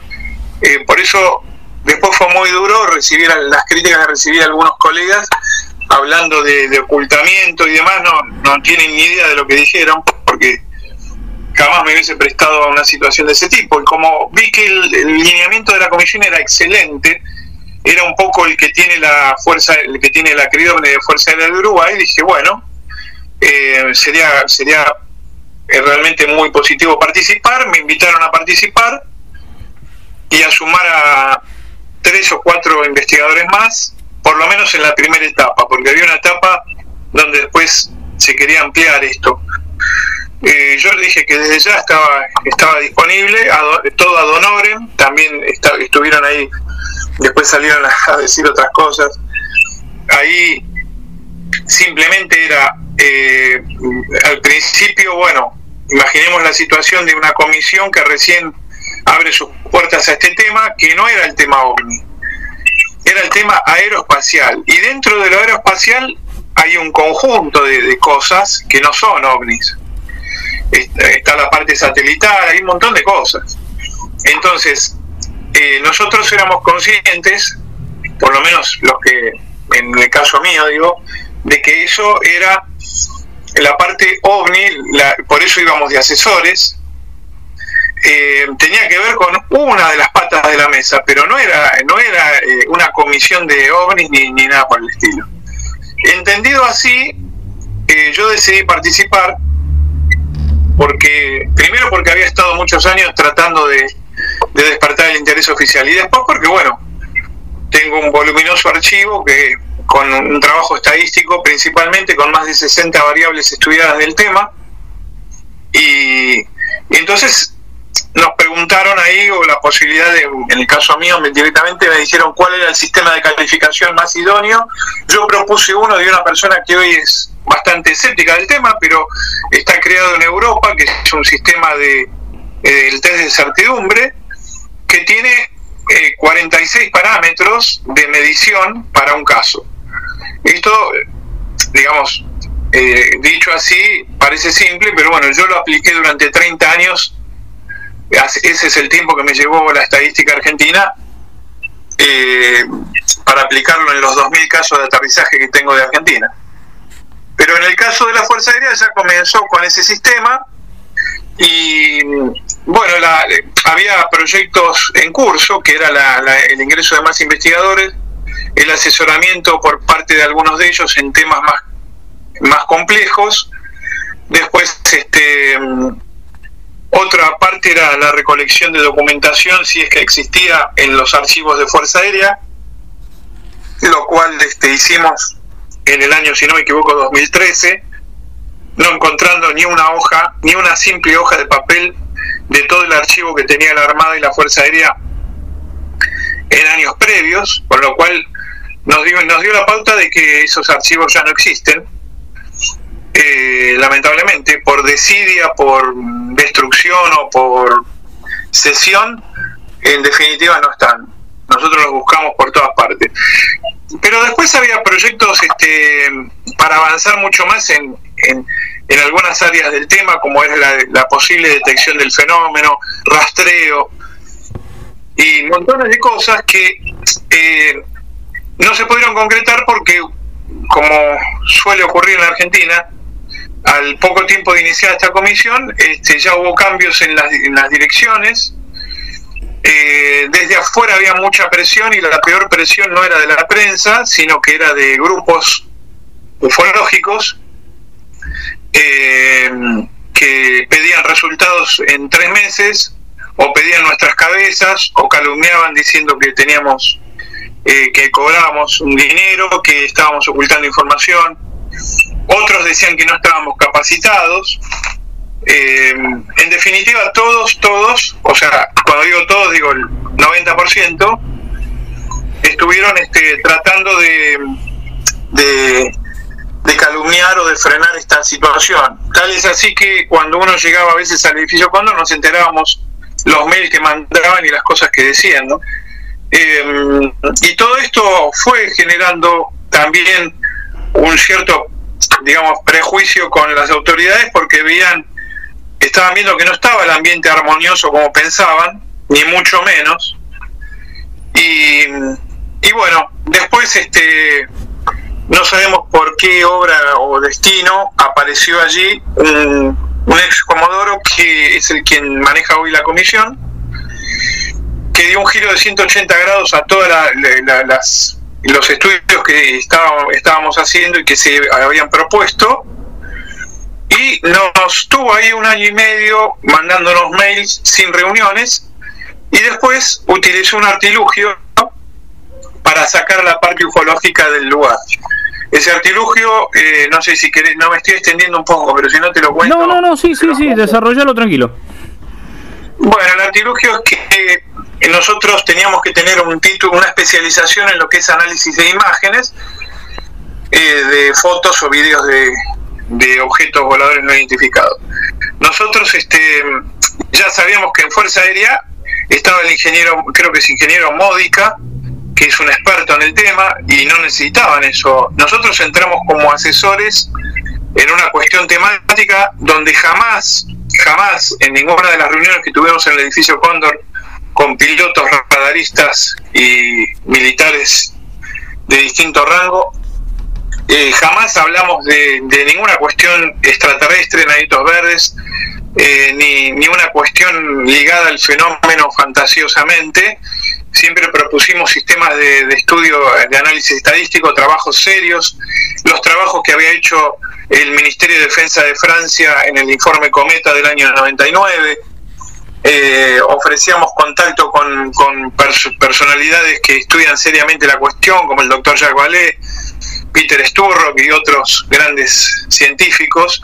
por eso después fue muy duro recibir las críticas que recibí algunos colegas hablando de, de, ocultamiento y demás, no, no tienen ni idea de lo que dijeron, porque jamás me hubiese prestado a una situación de ese tipo. Y como vi que el, lineamiento de la comisión era excelente, era un poco el que tiene la fuerza, el que tiene la cridomne de Fuerza de Uruguay, dije, bueno, eh, sería, sería eh, realmente muy positivo participar, me invitaron a participar y a sumar a tres o cuatro investigadores más, por lo menos en la primera etapa, porque había una etapa donde después se quería ampliar esto. Eh, yo le dije que desde ya estaba estaba disponible, todo a Donoren, también estuvieron ahí, después salieron a, decir otras cosas. Ahí simplemente era, eh, al principio, bueno, imaginemos la situación de una comisión que recién abre sus puertas a este tema, que no era el tema OVNI, era el tema aeroespacial. Y dentro de lo aeroespacial hay un conjunto de cosas que no son ovnis está la parte satelital, hay un montón de cosas. Entonces, eh, nosotros éramos conscientes, por lo menos los que, en el caso mío digo, de que eso era la parte ovni, por eso íbamos de asesores, eh, tenía que ver con una de las patas de la mesa, pero no era, no era eh, una comisión de ovnis ni, ni, nada por el estilo. Entendido así, yo decidí participar porque primero porque había estado muchos años tratando de, despertar el interés oficial y después porque bueno tengo un voluminoso archivo que con un trabajo estadístico principalmente con más de 60 variables estudiadas del tema y entonces nos preguntaron ahí o la posibilidad de, en el caso mío directamente me dijeron cuál era el sistema de calificación más idóneo. Yo propuse uno de una persona que hoy es bastante escéptica del tema, pero está creado en Europa, que es un sistema de eh, el test de certidumbre, que tiene 46 eh, parámetros de medición para un caso. Esto, digamos, eh, dicho así, parece simple, pero bueno, yo lo apliqué durante 30 años ese es el tiempo que me llevó la estadística argentina. Eh, para aplicarlo en los 2.000 casos de aterrizaje que tengo de Argentina. Pero en el caso de la Fuerza Aérea ya comenzó con ese sistema y bueno, había proyectos en curso, que era el ingreso de más investigadores, el asesoramiento por parte de algunos de ellos en temas más, más complejos. Después, este, otra parte era la recolección de documentación, si es que existía en los archivos de Fuerza Aérea, lo cual este, hicimos en el año, si no me equivoco, 2013, no encontrando ni una hoja, ni una simple hoja de papel de todo el archivo que tenía la Armada y la Fuerza Aérea en años previos, con lo cual nos dio, nos dio la pauta de que esos archivos ya no existen, eh, lamentablemente, por desidia, por destrucción o por cesión, en definitiva no están. Nosotros los buscamos por todas partes. Pero después había proyectos este, para avanzar mucho más en, en, algunas áreas del tema, como era la, posible detección del fenómeno, rastreo y montones de cosas que eh, no se pudieron concretar porque, como suele ocurrir en la Argentina, al poco tiempo de iniciar esta comisión, este, ya hubo cambios en las, direcciones. Eh, desde afuera había mucha presión y la peor presión no era de la prensa, sino que era de grupos ufológicos eh, que pedían resultados en tres meses o pedían nuestras cabezas o calumniaban diciendo que teníamos eh, que cobrábamos un dinero, que estábamos ocultando información. Otros decían que no estábamos capacitados. Eh, en definitiva, todos, todos, o sea, cuando digo todos, digo el 90%, estuvieron este, tratando de, de, calumniar o de frenar esta situación. Tal es así que cuando uno llegaba a veces al edificio cuando nos enterábamos los mails que mandaban y las cosas que decían, ¿no? Eh, y todo esto fue generando también un cierto, digamos, prejuicio con las autoridades porque veían, estaban viendo que no estaba el ambiente armonioso como pensaban, ni mucho menos. Y, y bueno, después este no sabemos por qué obra o destino apareció allí un, un ex comodoro que es el quien maneja hoy la comisión que dio un giro de 180 grados a todos los estudios que estábamos, estábamos haciendo y que se habían propuesto. Y nos tuvo ahí un año y medio mandándonos mails sin reuniones y después utilizó un artilugio para sacar la parte ufológica del lugar. Ese artilugio, eh, no sé si querés, no me estoy extendiendo un poco, pero si no te lo cuento.
No, no, no, sí, sí, sí, desarrollalo tranquilo.
Bueno, el artilugio es que nosotros teníamos que tener un título, una especialización en lo que es análisis de imágenes, eh, de fotos o vídeos de, objetos voladores no identificados. Nosotros este, ya sabíamos que en Fuerza Aérea estaba el ingeniero, creo que es ingeniero Módica, que es un experto en el tema, y no necesitaban eso. Nosotros entramos como asesores en una cuestión temática donde jamás, jamás en ninguna de las reuniones que tuvimos en el edificio Cóndor con pilotos radaristas y militares de distinto rango. Eh, jamás hablamos de, ninguna cuestión extraterrestre, naditos verdes, eh, ni, ni una cuestión ligada al fenómeno fantasiosamente. Siempre propusimos sistemas de, de estudio, de análisis estadístico, trabajos serios, los trabajos que había hecho el Ministerio de Defensa de Francia en el informe Cometa del año 99, eh, ofrecíamos contacto con, personalidades que estudian seriamente la cuestión, como el doctor Jacques Vallée, Peter Sturrock y otros grandes científicos.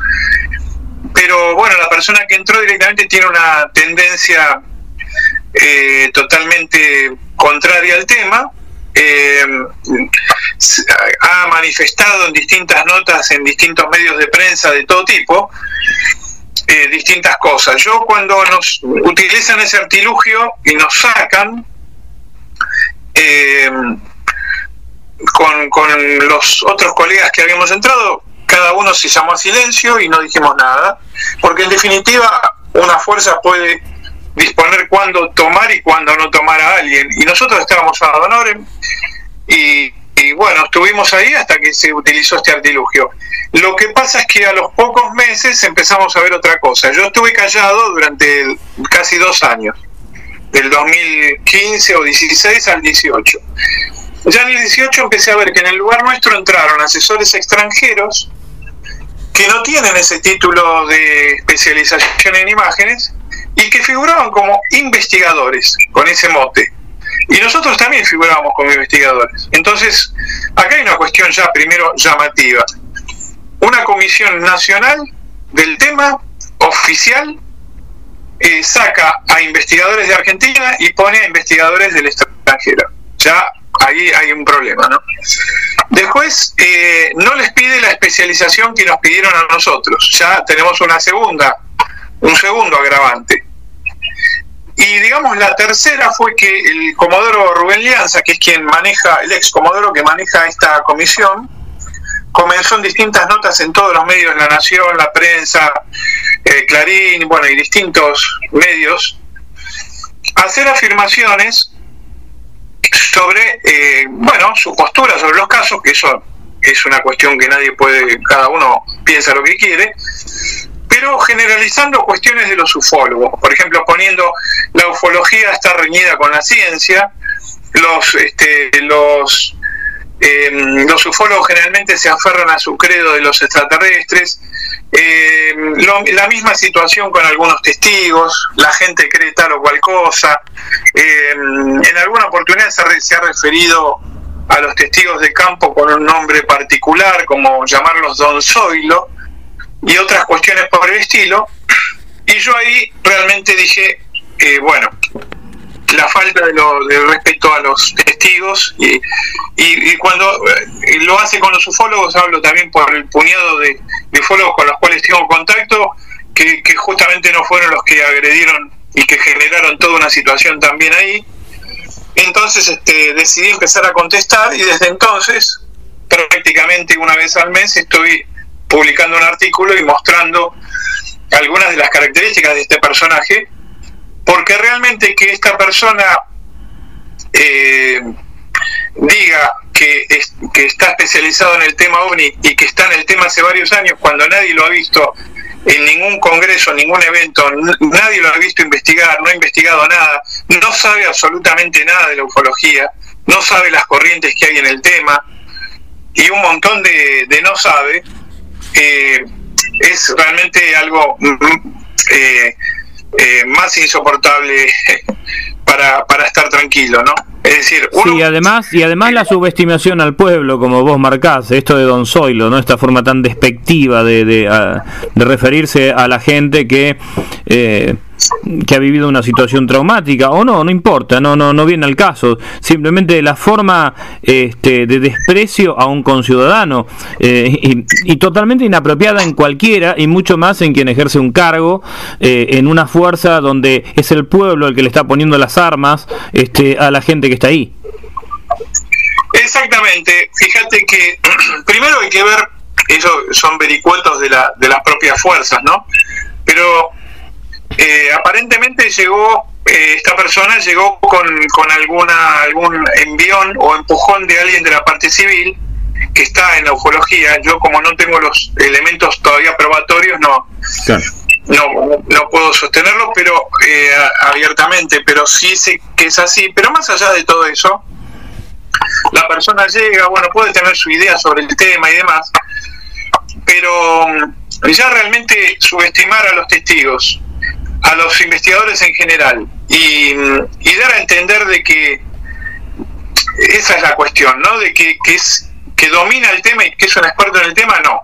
Pero bueno, la persona que entró directamente tiene una tendencia eh, totalmente contraria al tema. Eh, ha manifestado en distintas notas en distintos medios de prensa de todo tipo eh, distintas cosas. Yo cuando nos utilizan ese artilugio y nos sacan, eh, con, con los otros colegas que habíamos entrado, cada uno se llamó a silencio y no dijimos nada, porque en definitiva una fuerza puede disponer cuándo tomar y cuándo no tomar a alguien. Y nosotros estábamos a honorem y, bueno, estuvimos ahí hasta que se utilizó este artilugio. Lo que pasa es que a los pocos meses empezamos a ver otra cosa. Yo estuve callado durante casi dos años, del 2015 o 16 al 18. Ya en el 18 empecé a ver que en el lugar nuestro entraron asesores extranjeros que no tienen ese título de especialización en imágenes y que figuraban como investigadores con ese mote. Y nosotros también figurábamos como investigadores. Entonces, acá hay una cuestión ya primero llamativa. Una comisión nacional del tema oficial eh, saca a investigadores de Argentina y pone a investigadores del extranjero. Ya ahí hay un problema, ¿no? Después, eh, no les pide la especialización que nos pidieron a nosotros. Ya tenemos una segunda, un segundo agravante. Y digamos, la tercera fue que el comodoro Rubén Lianza, que es quien maneja, el ex comodoro que maneja esta comisión, comenzó en distintas notas en todos los medios la Nación, la prensa, eh, Clarín, bueno, y distintos medios, a hacer afirmaciones sobre, eh, bueno, su postura sobre los casos, que eso es una cuestión que nadie puede, cada uno piensa lo que quiere, pero generalizando cuestiones de los ufólogos, por ejemplo, poniendo la ufología está reñida con la ciencia, los, este, los, eh, los ufólogos generalmente se aferran a su credo de los extraterrestres, eh, la misma situación con algunos testigos, la gente cree tal o cual cosa. Eh, en alguna oportunidad se ha, se ha, referido a los testigos de campo con un nombre particular, como llamarlos Don Zoilo, y otras cuestiones por el estilo. Y yo ahí realmente dije, eh, bueno, la falta de, lo, de, respeto a los testigos y, y, cuando eh, lo hace con los ufólogos, hablo también por el puñado de, ufólogos con los cuales tengo contacto, que, que, justamente no fueron los que agredieron y que generaron toda una situación también ahí. Entonces este, decidí empezar a contestar y desde entonces, prácticamente una vez al mes, estoy publicando un artículo y mostrando algunas de las características de este personaje porque realmente que esta persona eh, diga que, es, que está especializado en el tema OVNI y que está en el tema hace varios años cuando nadie lo ha visto en ningún congreso, ningún evento, nadie lo ha visto investigar, no ha investigado nada, no sabe absolutamente nada de la ufología, no sabe las corrientes que hay en el tema y un montón de, de no sabe, eh, es realmente algo eh, eh, más insoportable [laughs] para, para estar tranquilo, ¿no? Es decir,
uno... sí, además y además la subestimación al pueblo, como vos marcás, esto de Don Zoilo, ¿no? Esta forma tan despectiva de, de, a, de referirse a la gente que eh, que ha vivido una situación traumática o no, no importa, no, no, no viene al caso. Simplemente la forma este, de desprecio a un conciudadano eh, y, totalmente inapropiada en cualquiera y mucho más en quien ejerce un cargo eh, en una fuerza donde es el pueblo el que le está poniendo las armas este, a la gente que está ahí.
Exactamente, fíjate que [clears throat] primero hay que ver, eso son vericuetos de, la, de las propias fuerzas, ¿no? Pero eh, aparentemente llegó, eh, esta persona llegó con, con, alguna algún envión o empujón de alguien de la parte civil que está en la ufología. Yo como no tengo los elementos todavía probatorios, no, claro. no, no puedo sostenerlo, pero eh, abiertamente, pero sí sé que es así. Pero más allá de todo eso, la persona llega, bueno, puede tener su idea sobre el tema y demás, pero mm, ya realmente subestimar a los testigos, a los investigadores en general y, dar a entender de que esa es la cuestión, ¿no? De que, que, es que domina el tema y que es un experto en el tema, no.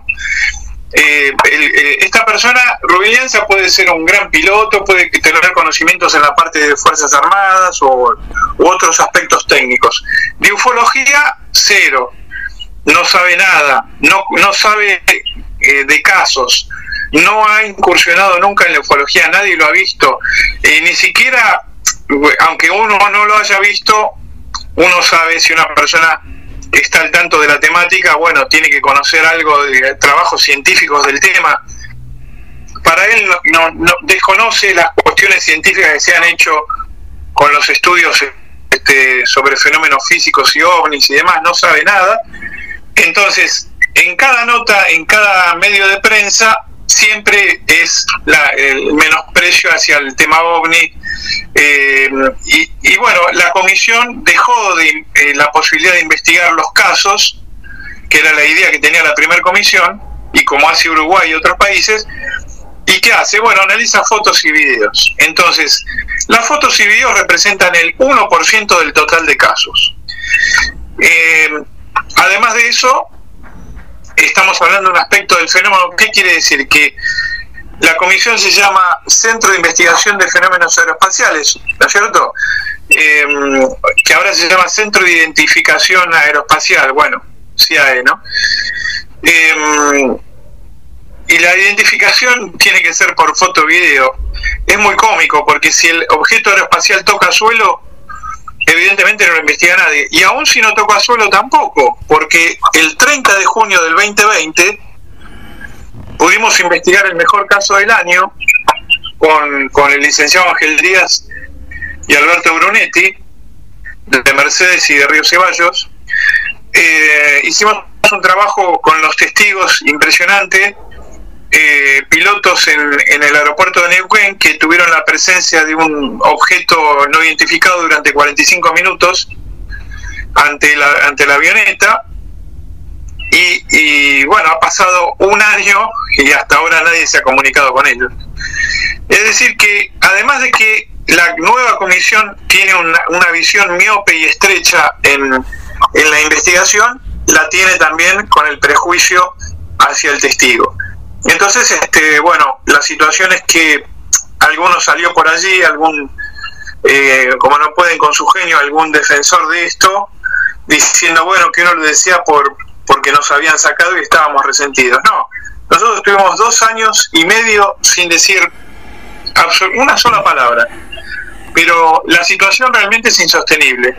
Eh, el, eh, esta persona, Rubinianza, puede ser un gran piloto, puede tener conocimientos en la parte de Fuerzas Armadas o u otros aspectos técnicos. De ufología, cero. No sabe nada, no, no sabe eh, de casos, no ha incursionado nunca en la ufología, nadie lo ha visto, y ni siquiera, aunque uno no lo haya visto, uno sabe si una persona está al tanto de la temática, bueno, tiene que conocer algo de trabajos científicos del tema. Para él no, desconoce las cuestiones científicas que se han hecho con los estudios este, sobre fenómenos físicos y ovnis y demás, no sabe nada. Entonces, en cada nota, en cada medio de prensa, siempre es el menosprecio hacia el tema ovni. Eh, y, bueno, la comisión dejó de, eh, la posibilidad de investigar los casos, que era la idea que tenía la primera comisión, y como hace Uruguay y otros países, ¿Y qué hace? Bueno, analiza fotos y videos. Entonces, las fotos y videos representan el 1% del total de casos. Eh, además de eso, estamos hablando de un aspecto del fenómeno. ¿Qué quiere decir? Que la comisión se llama Centro de Investigación de Fenómenos Aeroespaciales, ¿no es cierto? Eh, que ahora se llama Centro de Identificación Aeroespacial, bueno, CIAE, ¿no? Eh, y la identificación tiene que ser por foto video. Es muy cómico porque si el objeto aeroespacial toca suelo, evidentemente no lo investiga nadie. Y aún si no toca suelo tampoco, porque el 30 de junio del 2020 pudimos investigar el mejor caso del año con, con el licenciado Ángel Díaz y Alberto Brunetti, de Mercedes y de Río Ceballos. Eh, hicimos un trabajo con los testigos impresionante eh, pilotos en, el aeropuerto de Neuquén que tuvieron la presencia de un objeto no identificado durante 45 minutos ante la, ante la avioneta. Y, bueno, ha pasado un año y hasta ahora nadie se ha comunicado con ellos. Es decir, que además de que la nueva comisión tiene una, una visión miope y estrecha en, en la investigación, la tiene también con el prejuicio hacia el testigo. Entonces, este, bueno, la situación es que alguno salió por allí, algún, eh, como no pueden con su genio, algún defensor de esto, diciendo, bueno, que uno lo decía por, porque nos habían sacado y estábamos resentidos. No, nosotros tuvimos dos años y medio sin decir una sola palabra, pero la situación realmente es insostenible.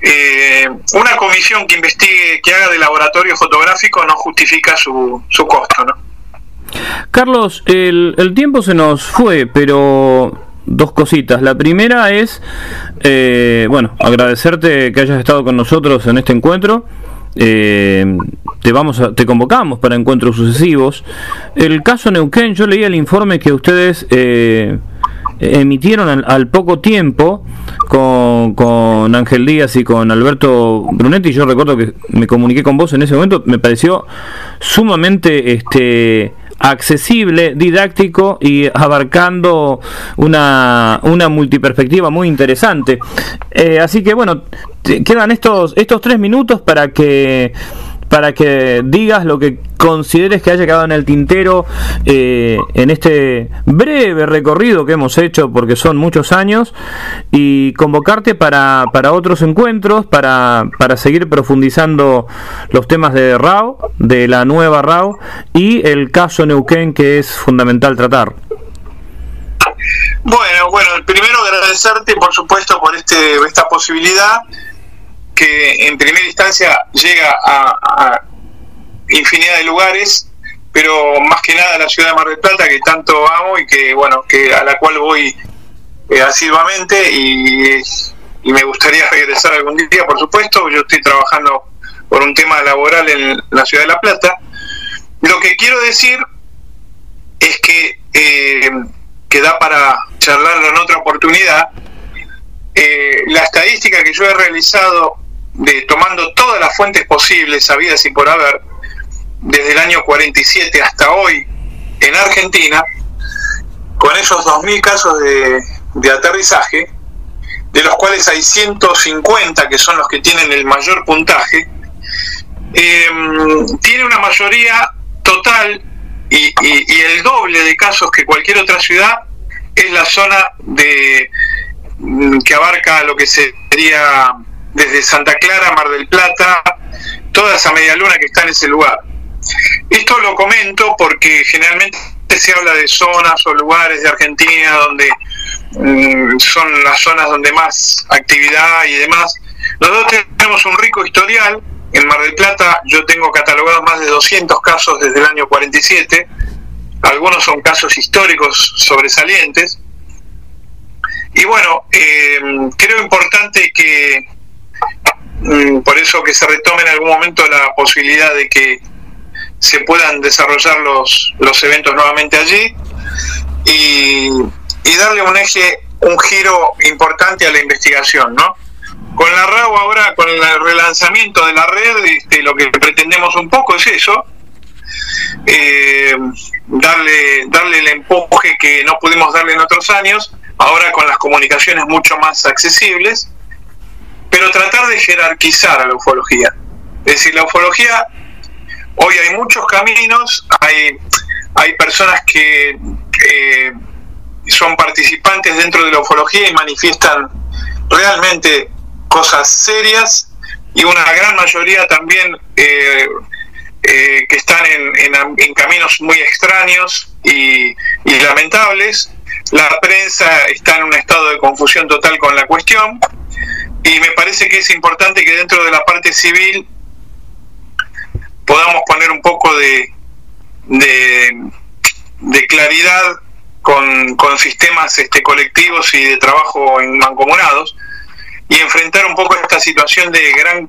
Eh, una comisión que investigue, que haga de laboratorio fotográfico no justifica su, su costo, ¿no?
Carlos, el, tiempo se nos fue, pero dos cositas. La primera es, eh, bueno, agradecerte que hayas estado con nosotros en este encuentro. Eh, te vamos a, te convocamos para encuentros sucesivos. El caso Neuquén, yo leí el informe que ustedes eh, emitieron al, poco tiempo con, con, Ángel Díaz y con Alberto Brunetti. Yo recuerdo que me comuniqué con vos en ese momento. Me pareció sumamente este accesible, didáctico y abarcando una, una multiperspectiva muy interesante. Eh, así que bueno, quedan estos, estos tres minutos para que para que digas lo que consideres que haya quedado en el tintero eh, en este breve recorrido que hemos hecho, porque son muchos años, y convocarte para, para otros encuentros, para, para seguir profundizando los temas de RAO, de la nueva RAO, y el caso Neuquén que es fundamental tratar.
Bueno, bueno, primero agradecerte por supuesto por este, esta posibilidad que en primera instancia llega a, infinidad de lugares, pero más que nada la ciudad de Mar del Plata, que tanto amo y que, bueno, que a la cual voy eh, asiduamente y, me gustaría [laughs] regresar algún día, por supuesto. Yo estoy trabajando por un tema laboral en la ciudad de La Plata. Lo que quiero decir es que, eh, que da para charlarlo en otra oportunidad. Eh, la estadística que yo he realizado de tomando todas las fuentes posibles, habidas y por haber, desde el año 47 hasta hoy en Argentina, con esos 2.000 casos de, de aterrizaje, de los cuales hay 150 que son los que tienen el mayor puntaje, em, tiene una mayoría total y, y, el doble de casos que cualquier otra ciudad es la zona de que abarca lo que sería desde Santa Clara, Mar del Plata, toda esa media luna que está en ese lugar. Esto lo comento porque generalmente se habla de zonas o lugares de Argentina donde mm, son las zonas donde más actividad y demás. Nosotros tenemos un rico historial. En Mar del Plata yo tengo catalogados más de 200 casos desde el año 47. Algunos son casos históricos sobresalientes. y bueno, eh, creo importante que, por eso que se retome en algún momento la posibilidad de que se puedan desarrollar los, los eventos nuevamente allí y, darle un eje, un giro importante a la investigación, ¿no? Con la RAO ahora, con el relanzamiento de la red, este, lo que pretendemos un poco es eso, eh, darle, darle el empuje que no pudimos darle en otros años, ahora con las comunicaciones mucho más accesibles, pero tratar de jerarquizar a la ufología. Es decir, la ufología, hoy hay muchos caminos, hay, hay personas que son participantes dentro de la ufología y manifiestan realmente cosas serias y una gran mayoría también eh, eh, que están en, caminos muy extraños y, lamentables. La prensa está en un estado de confusión total con la cuestión y me parece que es importante que dentro de la parte civil podamos poner un poco de, de, claridad con, con, sistemas este, colectivos y de trabajo en mancomunados y enfrentar un poco esta situación de gran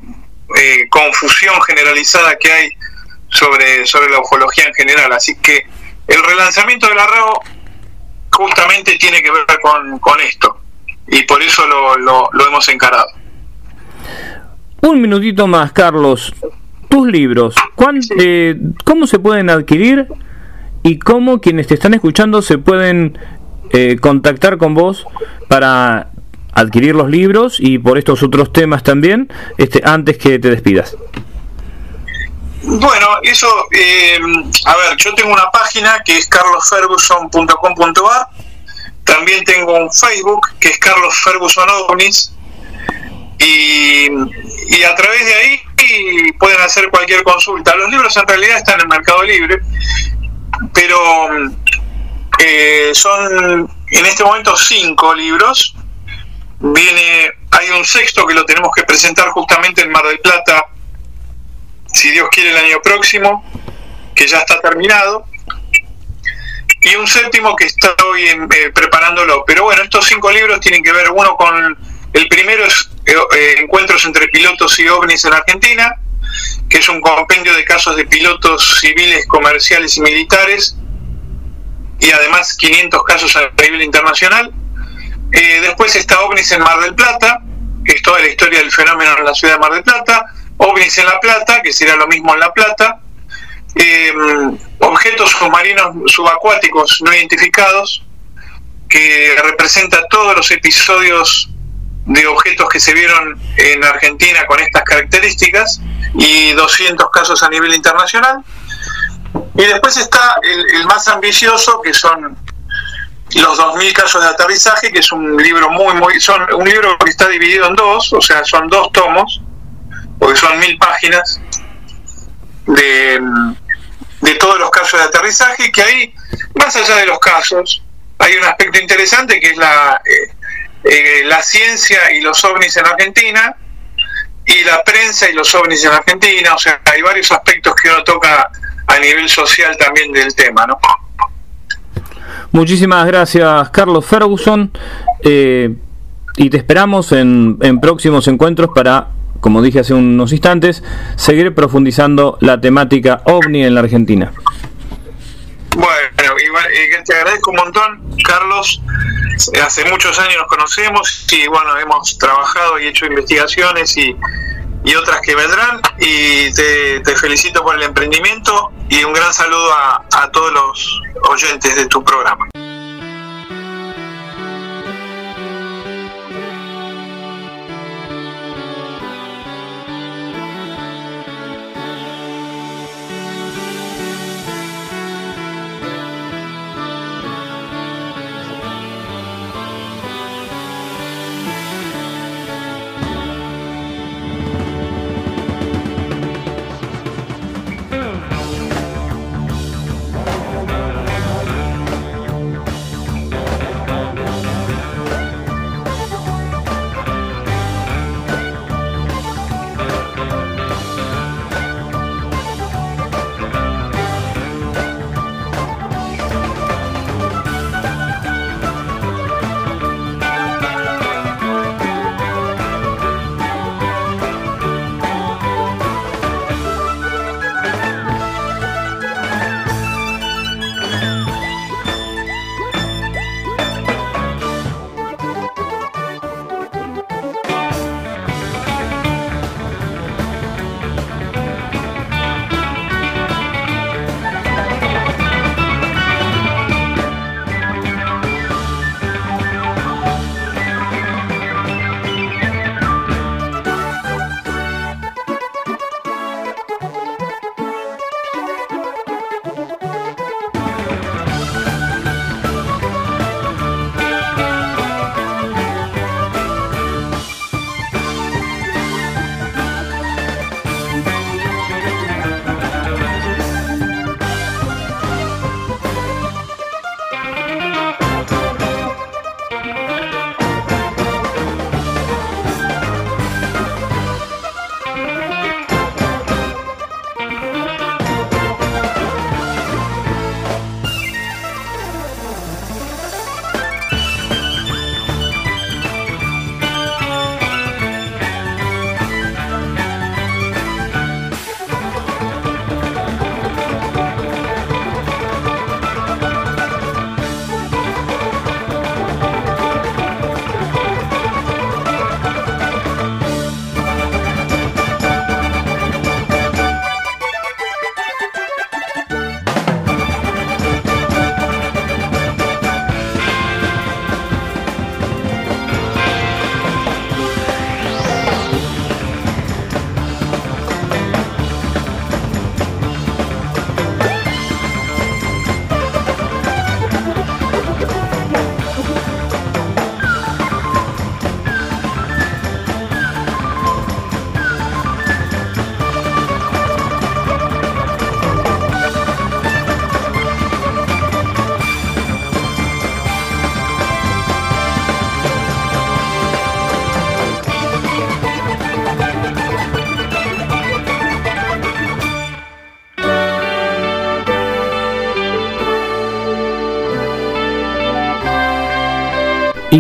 eh, confusión generalizada que hay sobre, sobre la ufología en general. Así que el relanzamiento de la RAO justamente tiene que ver con, con esto y por eso lo, lo, hemos encarado.
Un minutito más, Carlos. Tus libros, eh, ¿cómo se pueden adquirir y cómo quienes te están escuchando se pueden eh, contactar con vos para adquirir los libros y por estos otros temas también, este, antes que te despidas.
Bueno, eso, eh, a ver, yo tengo una página que es carlosferguson.com.ar, también tengo un Facebook que es Carlos Ferguson OVNIS, y, y a través de ahí pueden hacer cualquier consulta. Los libros en realidad están en Mercado Libre, pero eh, son en este momento cinco libros viene, hay un sexto que lo tenemos que presentar justamente en Mar del Plata, si Dios quiere el año próximo, que ya está terminado, y un séptimo que estoy eh, preparándolo. Pero bueno, estos cinco libros tienen que ver, uno con, el primero es eh, eh, Encuentros entre pilotos y ovnis en Argentina, que es un compendio de casos de pilotos civiles, comerciales y militares, y además 500 casos a nivel internacional. Eh, después está OVNIS en Mar del Plata, que es toda la historia del fenómeno en la ciudad de Mar del Plata. OVNIS en La Plata, que será lo mismo en La Plata. Eh, objetos submarinos subacuáticos no identificados, que representa todos los episodios de objetos que se vieron en Argentina con estas características y 200 casos a nivel internacional. Y después está el más ambicioso, que son los 2.000 casos de aterrizaje, que es un libro muy, muy, son un libro que está dividido en dos, o sea, son dos tomos, porque son mil páginas de, de todos los casos de aterrizaje, que ahí, más allá de los casos, hay un aspecto interesante que es la, eh, eh, la ciencia y los ovnis en Argentina, y la prensa y los ovnis en Argentina, o sea, hay varios aspectos que uno toca a nivel social también del tema, ¿no?
Muchísimas gracias, Carlos Ferguson. Eh, y te esperamos en, próximos encuentros para, como dije hace unos instantes, seguir profundizando la temática ovni en la Argentina.
Bueno, y, te agradezco un montón, Carlos. Hace muchos años nos conocemos y bueno, hemos trabajado y hecho investigaciones y, y otras que vendrán. Y te, te, felicito por el emprendimiento y un gran saludo a, a todos los oyentes de tu programa.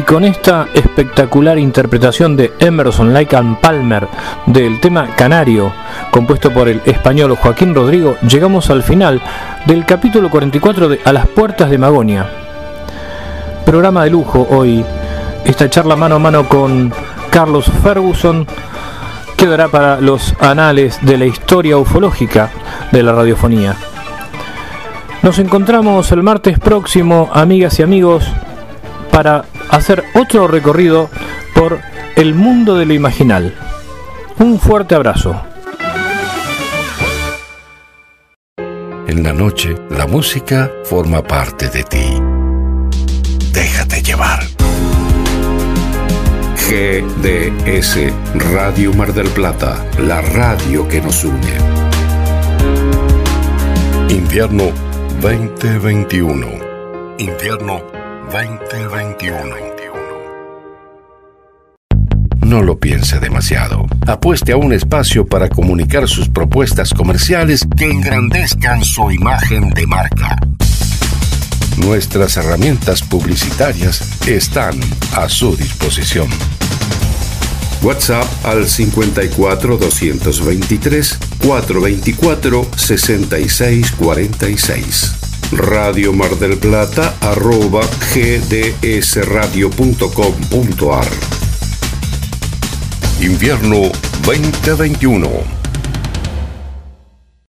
Con esta espectacular interpretación de Emerson and Palmer del tema Canario, compuesto por el español Joaquín Rodrigo, llegamos al final del capítulo 44 de A las puertas de Magonia. Programa de lujo hoy, esta charla mano a mano con Carlos Ferguson quedará para los anales de la historia ufológica de la radiofonía. Nos encontramos el martes próximo, amigas y amigos, para hacer otro recorrido por el mundo de lo imaginal. Un fuerte abrazo.
En la noche, la música forma parte de ti. Déjate llevar. GDS Radio Mar del Plata, la radio que nos une. Invierno 2021. Invierno 2021. No lo piense demasiado. Apueste a un espacio para comunicar sus propuestas comerciales que engrandezcan su imagen de marca. Nuestras herramientas publicitarias están a su disposición. WhatsApp al 54 223 424 6646. Radio Mar del Plata arroba gdsradio.com.ar Invierno 2021